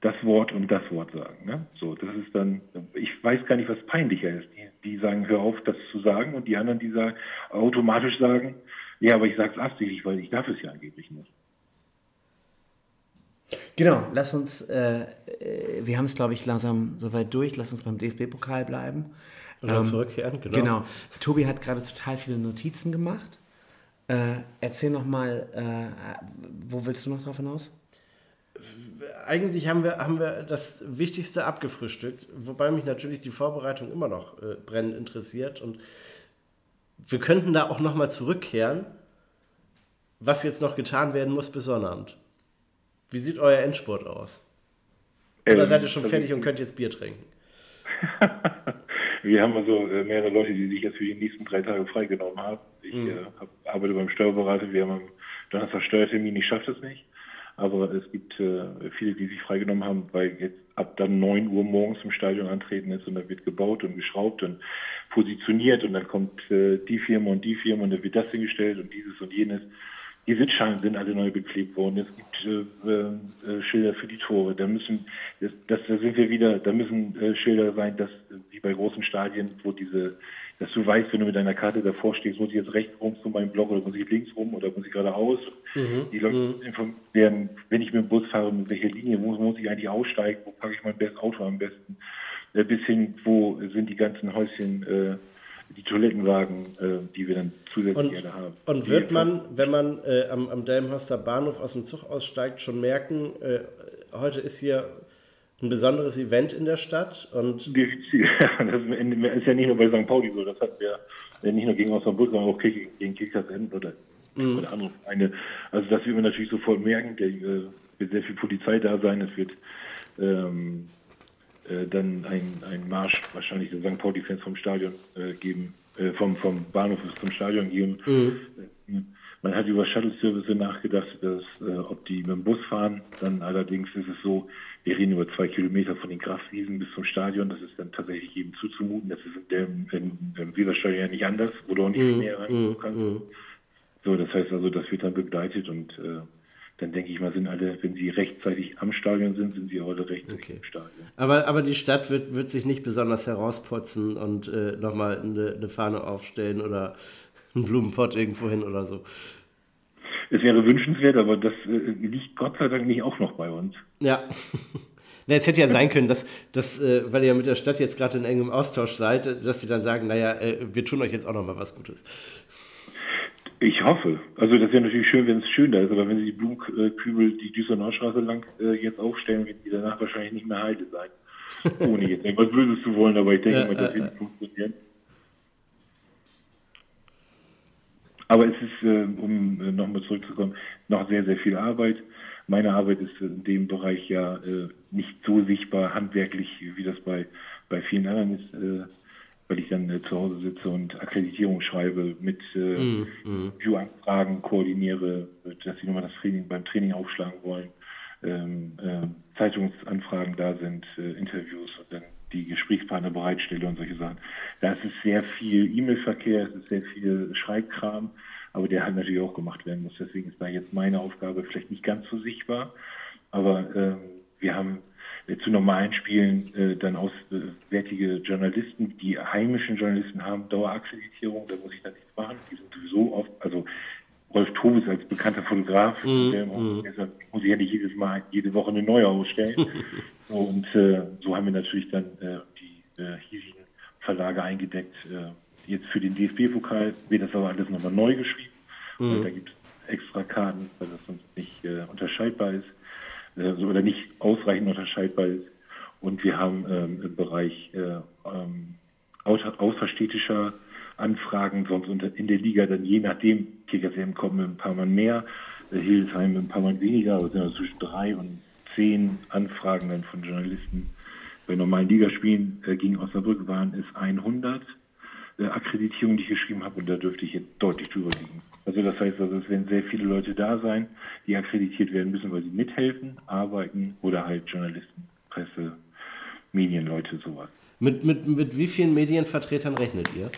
das Wort und das Wort sagen. Ne? So, das ist dann, ich weiß gar nicht, was peinlicher ist. Die, die sagen, hör auf, das zu sagen, und die anderen, die sagen, automatisch sagen, ja, aber ich sage es absichtlich, weil ich darf es ja angeblich nicht. Genau, lass uns, äh, äh wir haben es, glaube ich, langsam soweit durch, lass uns beim DFB-Pokal bleiben. Oder ähm, zurückkehren, genau. Genau. Tobi hat gerade total viele Notizen gemacht. Äh, erzähl noch mal, äh, wo willst du noch drauf hinaus? Eigentlich haben wir, haben wir das Wichtigste abgefrühstückt, wobei mich natürlich die Vorbereitung immer noch äh, brennend interessiert und wir könnten da auch noch mal zurückkehren, was jetzt noch getan werden muss bis Sonnabend. Wie sieht euer Endspurt aus? Oder ähm, seid ihr schon fertig und könnt jetzt Bier trinken? wir haben also äh, mehrere Leute, die sich jetzt für die nächsten drei Tage freigenommen haben. Ich mhm. äh, hab, arbeite beim Steuerberater, wir haben am Donnerstag Steuertermin, ich schaffe das nicht. Aber es gibt äh, viele, die sich freigenommen haben, weil jetzt ab dann 9 Uhr morgens im Stadion antreten ist und da wird gebaut und geschraubt und positioniert und dann kommt äh, die Firma und die Firma und dann wird das hingestellt und dieses und jenes. Die Sitzschalen sind alle neu beklebt worden. Es gibt äh, äh, Schilder für die Tore. Da müssen, das, das, da sind wir wieder, da müssen äh, Schilder sein, dass wie bei großen Stadien, wo diese, dass du weißt, wenn du mit deiner Karte davor stehst, muss ich jetzt rechts rum zu meinem Block oder muss ich links rum oder muss ich geradeaus? Mhm. Die Leute mhm. informiert werden, wenn ich mit dem Bus fahre, mit welcher Linie muss, muss ich eigentlich aussteigen, wo packe ich mein bestes Auto am besten? Äh, bis hin, wo sind die ganzen Häuschen äh, die Toilettenwagen, äh, die wir dann zusätzlich und, haben. Und wird man, wenn man äh, am, am Delmenhorster Bahnhof aus dem Zug aussteigt, schon merken, äh, heute ist hier ein besonderes Event in der Stadt? Und ja, das ist ja nicht nur bei St. Pauli so, das hat wir nicht nur gegen Osnabrück, sondern auch gegen Kickers-End oder mhm. andere Vereine. Also das wird man natürlich sofort merken, da äh, wird sehr viel Polizei da sein, es wird ähm, äh, dann ein, ein Marsch wahrscheinlich der St. Pauli-Fans vom Stadion äh, geben, äh, vom, vom Bahnhof zum Stadion geben. Mhm. Äh, man hat über Shuttle-Service nachgedacht, dass, äh, ob die mit dem Bus fahren. Dann allerdings ist es so, wir reden über zwei Kilometer von den Kraftwiesen bis zum Stadion. Das ist dann tatsächlich jedem zuzumuten. Das ist in dem, Weserstadion ja nicht anders, wo du auch nicht mm, näher rein mm, kannst. Mm. So, das heißt also, das wird dann begleitet und dann denke ich mal, sind alle, wenn sie rechtzeitig am Stadion sind, sind sie alle rechtzeitig okay. im Stadion. Aber, aber die Stadt wird, wird sich nicht besonders herausputzen und äh, nochmal eine, eine Fahne aufstellen oder einen Blumenpott irgendwo hin oder so. Es wäre wünschenswert, aber das äh, liegt Gott sei Dank nicht auch noch bei uns. Ja. Na, es hätte ja sein können, dass, dass äh, weil ihr ja mit der Stadt jetzt gerade in engem Austausch seid, dass sie dann sagen, naja, äh, wir tun euch jetzt auch noch mal was Gutes. Ich hoffe. Also das wäre natürlich schön, wenn es schön da ist, aber wenn sie die Blumenkübel die Düsseldorfstraße lang äh, jetzt aufstellen, wird die danach wahrscheinlich nicht mehr heile sein. Ohne jetzt etwas Böses zu wollen, aber ich denke ja, mal, das wird nicht funktionieren. Aber es ist, äh, um äh, nochmal zurückzukommen, noch sehr, sehr viel Arbeit. Meine Arbeit ist in dem Bereich ja äh, nicht so sichtbar handwerklich, wie das bei, bei vielen anderen ist, äh, weil ich dann äh, zu Hause sitze und Akkreditierung schreibe, mit äh, mm, mm. View-Anfragen koordiniere, dass sie nochmal das Training beim Training aufschlagen wollen, ähm, äh, Zeitungsanfragen da sind, äh, Interviews und dann die Gesprächspartner bereitstelle und solche Sachen. Da ist es sehr viel E-Mail-Verkehr, es ist sehr viel Schreibkram, aber der halt natürlich auch gemacht werden muss. Deswegen ist da jetzt meine Aufgabe vielleicht nicht ganz so sichtbar. Aber ähm, wir haben äh, zu normalen Spielen äh, dann auswärtige Journalisten. Die heimischen Journalisten haben Dauerakkreditierung, da muss ich dann nichts machen. Die sind sowieso oft, also Rolf Tobis als bekannter Fotograf, mm, der mm. muss ich ja nicht jedes Mal, jede Woche eine neue ausstellen. und äh, so haben wir natürlich dann äh, die äh, hiesigen Verlage eingedeckt. Äh, jetzt für den DFB-Pokal wird das aber alles nochmal neu geschrieben. Mm. Und da gibt es extra Karten, weil das sonst nicht äh, unterscheidbar ist äh, oder nicht ausreichend unterscheidbar ist. Und wir haben ähm, im Bereich äh, ähm, außerstädtischer Anfragen, sonst in der Liga dann je nachdem, eben kommen ein paar Mal mehr, äh, Hildesheim ein paar Mal weniger, also sind zwischen drei und zehn Anfragen dann von Journalisten. Bei normalen Ligaspielen äh, gegen Osnabrück waren es 100 äh, Akkreditierungen, die ich geschrieben habe, und da dürfte ich jetzt deutlich drüber liegen. Also das heißt, also es werden sehr viele Leute da sein, die akkreditiert werden müssen, weil sie mithelfen, arbeiten oder halt Journalisten, Presse, Medienleute, sowas. Mit, mit, mit wie vielen Medienvertretern rechnet ihr?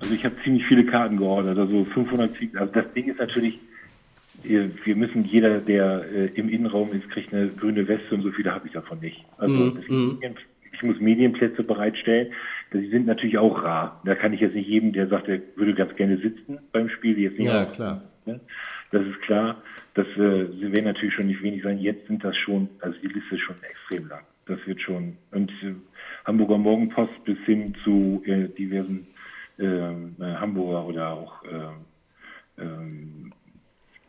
Also ich habe ziemlich viele Karten geordert, also 500, also das Ding ist natürlich, wir müssen, jeder, der äh, im Innenraum ist, kriegt eine grüne Weste und so viele habe ich davon nicht. Also mm, ich muss Medienplätze bereitstellen. Die sind natürlich auch rar. Da kann ich jetzt nicht jedem, der sagt, er würde ganz gerne sitzen beim Spiel, jetzt nicht. Ja, klar. Ne? Das ist klar. Das äh, werden natürlich schon nicht wenig sein. Jetzt sind das schon, also die Liste ist schon extrem lang. Das wird schon. Und äh, Hamburger Morgenpost bis hin zu äh, diversen ähm, äh, Hamburger oder auch äh, ähm,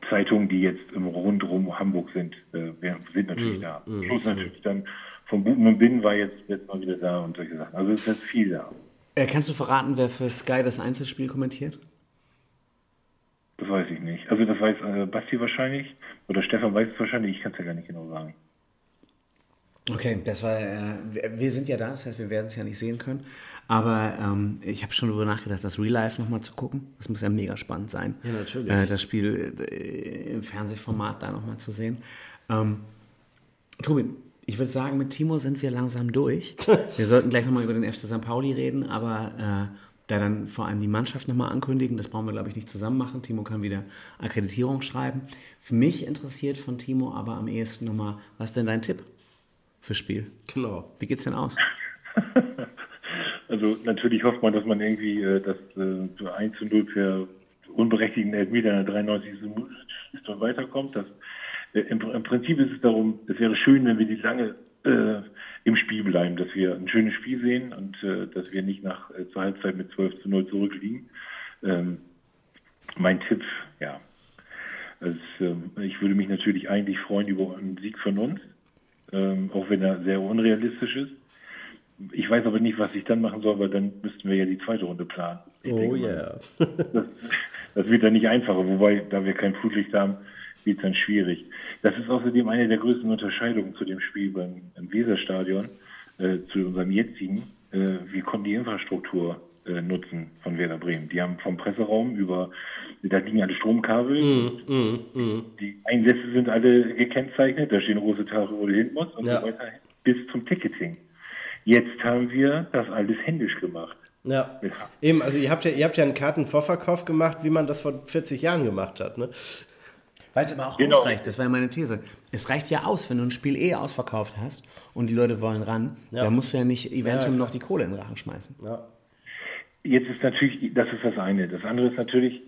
Zeitungen, die jetzt im Rundrum Hamburg sind, äh, sind natürlich mm, da. Mm, Plus natürlich dann vom Buben und Bin war jetzt, jetzt mal wieder da und solche Sachen. Also es ist viel da. Äh, kannst du verraten, wer für Sky das Einzelspiel kommentiert? Das weiß ich nicht. Also das weiß äh, Basti wahrscheinlich oder Stefan weiß es wahrscheinlich. Ich kann es ja gar nicht genau sagen. Okay, das war, äh, wir sind ja da, das heißt, wir werden es ja nicht sehen können. Aber ähm, ich habe schon darüber nachgedacht, das Real Life nochmal zu gucken. Das muss ja mega spannend sein. Ja, natürlich. Äh, das Spiel äh, im Fernsehformat da nochmal zu sehen. Ähm, Tobi, ich würde sagen, mit Timo sind wir langsam durch. wir sollten gleich nochmal über den FC St. Pauli reden, aber äh, da dann vor allem die Mannschaft nochmal ankündigen. Das brauchen wir, glaube ich, nicht zusammen machen. Timo kann wieder Akkreditierung schreiben. Für mich interessiert von Timo aber am ehesten nochmal, was ist denn dein Tipp? Fürs Spiel. Genau. Wie geht's denn aus? Also natürlich hofft man, dass man irgendwie äh, das äh, 1 zu 0 für unberechtigten Elfmeter in der 93. Minute weiterkommt. Das, äh, im, im, Prinzip ist es darum, es wäre schön, wenn wir die lange äh, im Spiel bleiben, dass wir ein schönes Spiel sehen und äh, dass wir nicht nach äh, zur Halbzeit mit 12 zu 0 zurückliegen. Ähm, mein Tipp, ja, also, ich würde mich natürlich eigentlich freuen über einen Sieg von uns ähm, auch wenn er sehr unrealistisch ist. Ich weiß aber nicht, was ich dann machen soll, weil dann müssten wir ja die zweite Runde planen. Ich oh ja. Yeah. das, das, wird dann nicht einfacher, wobei, da wir kein Flutlicht haben, wird es dann schwierig. Das ist außerdem eine der größten Unterscheidungen zu dem Spiel beim Weserstadion, äh, zu unserem jetzigen. Äh, wir konnten die Infrastruktur äh, nutzen von Werder Bremen. Die haben vom Presseraum über, da liegen alle Stromkabel. Mm, mm, mm. Die Einsätze sind alle gekennzeichnet, da stehen große Tafel, wo du hin musst und ja. so weiter, bis zum Ticketing. Jetzt haben wir das alles händisch gemacht. Ja, eben, also ihr habt ja, ihr habt ja einen Kartenvorverkauf gemacht, wie man das vor 40 Jahren gemacht hat, ne? Weil es aber auch genau. ausreicht, das war ja meine These. Es reicht ja aus, wenn du ein Spiel eh ausverkauft hast und die Leute wollen ran, ja. dann musst du ja nicht eventuell ja, noch die Kohle in den Rachen schmeißen. Ja. Jetzt ist natürlich, das ist das eine. Das andere ist natürlich,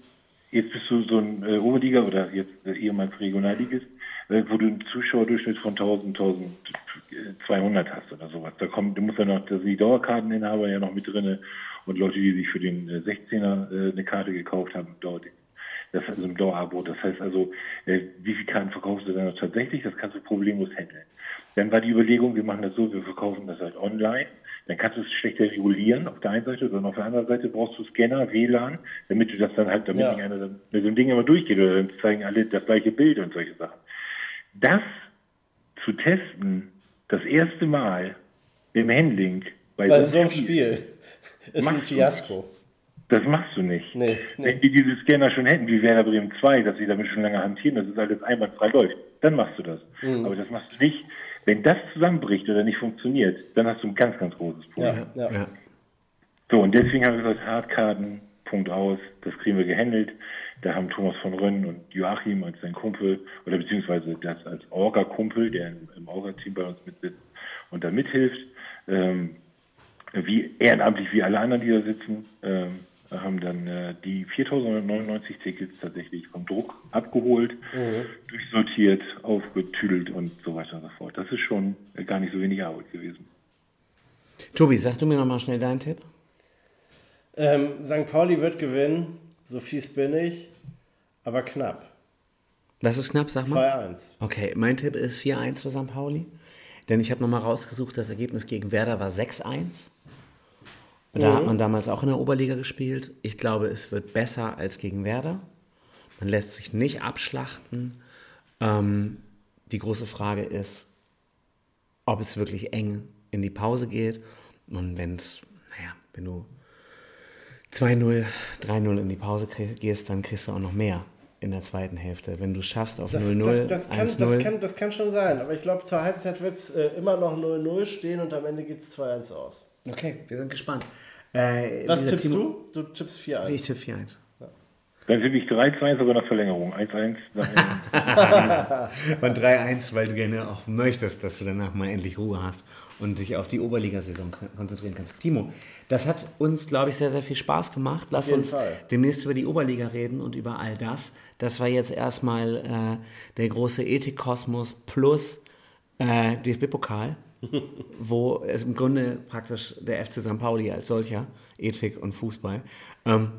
jetzt bist du so ein äh, Oberliga oder jetzt äh, ehemals Regionalligist, äh, wo du einen Zuschauerdurchschnitt von 1000, 1200 hast oder sowas. Da kommt, du musst ja noch, da sind die Dauerkarteninhaber ja noch mit drinne und Leute, die sich für den äh, 16er äh, eine Karte gekauft haben, dort. Das ist also ein Dauerabo. Das heißt also, äh, wie viele Karten verkaufst du dann tatsächlich? Das kannst du problemlos handeln. Dann war die Überlegung, wir machen das so, wir verkaufen das halt online dann kannst du es schlechter regulieren auf der einen Seite, sondern auf der anderen Seite brauchst du Scanner, WLAN, damit du das dann halt, damit ja. nicht einer mit so einem Ding immer durchgeht oder dann zeigen alle das gleiche Bild und solche Sachen. Das zu testen, das erste Mal im Handling bei, bei so einem Spiel, Spiel ist ein Fiasko. Das machst du nicht. Nee, nee. Wenn die diese Scanner schon hätten, wie Werder Bremen 2, dass sie damit schon lange hantieren, dass es alles einwandfrei läuft, dann machst du das. Mhm. Aber das machst du nicht, wenn das zusammenbricht oder nicht funktioniert, dann hast du ein ganz, ganz großes Problem. Ja, ja. So, und deswegen haben wir gesagt, Hardkarten, Punkt aus, das kriegen wir gehandelt. Da haben Thomas von Rönn und Joachim als sein Kumpel, oder beziehungsweise das als Orga-Kumpel, der im, Orga-Team bei uns mitsitzt und da mithilft, ähm, wie ehrenamtlich wie alle anderen, die da sitzen, ähm, haben dann äh, die 4.999 Tickets tatsächlich vom Druck abgeholt, mhm. Durchsortiert, aufgetüdelt und so weiter und so fort. Das ist schon gar nicht so wenig Arbeit gewesen. Tobi, sag du mir nochmal schnell deinen Tipp. Ähm, St. Pauli wird gewinnen, so fies bin ich, aber knapp. Was ist knapp, sag mal? 2-1. Okay, mein Tipp ist 4-1 für St. Pauli. Denn ich habe nochmal rausgesucht, das Ergebnis gegen Werder war 6-1. Da hat man damals auch in der Oberliga gespielt. Ich glaube, es wird besser als gegen Werder. Man lässt sich nicht abschlachten. Ähm, die große Frage ist, ob es wirklich eng in die Pause geht. Und wenn es, naja, wenn du 2-0, 3-0 in die Pause gehst, dann kriegst du auch noch mehr in der zweiten Hälfte. Wenn du es schaffst auf Das, 0-0, das, das, kann, 1-0. das, kann, das kann schon sein, aber ich glaube, zur Halbzeit wird es äh, immer noch 0-0 stehen und am Ende geht es 2-1 aus. Okay, wir sind gespannt. Äh, Was tippst Timo- du? Du tippst 4-1. Ich tippe 4-1. Dann tippe ich 3-2 sogar nach Verlängerung. 1-1. nach- Und 3-1, weil du gerne auch möchtest, dass du danach mal endlich Ruhe hast und dich auf die Oberligasaison kon- konzentrieren kannst. Timo, das hat uns, glaube ich, sehr, sehr viel Spaß gemacht. Lass uns Fall. demnächst über die Oberliga reden und über all das. Das war jetzt erstmal äh, der große Ethikkosmos plus äh, DFB-Pokal, wo es im Grunde praktisch der FC St. Pauli als solcher, Ethik und Fußball. Ähm,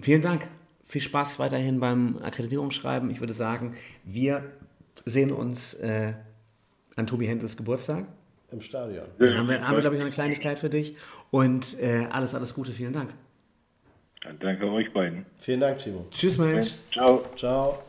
vielen Dank. Viel Spaß weiterhin beim Akkreditierungsschreiben. Ich würde sagen, wir sehen uns äh, an Tobi Hendels Geburtstag. Im Stadion. Dann haben wir, haben wir glaube ich, noch eine Kleinigkeit für dich. Und äh, alles, alles Gute. Vielen Dank. Danke euch beiden. Vielen Dank, Timo. Tschüss, Mensch. Ciao. Ciao.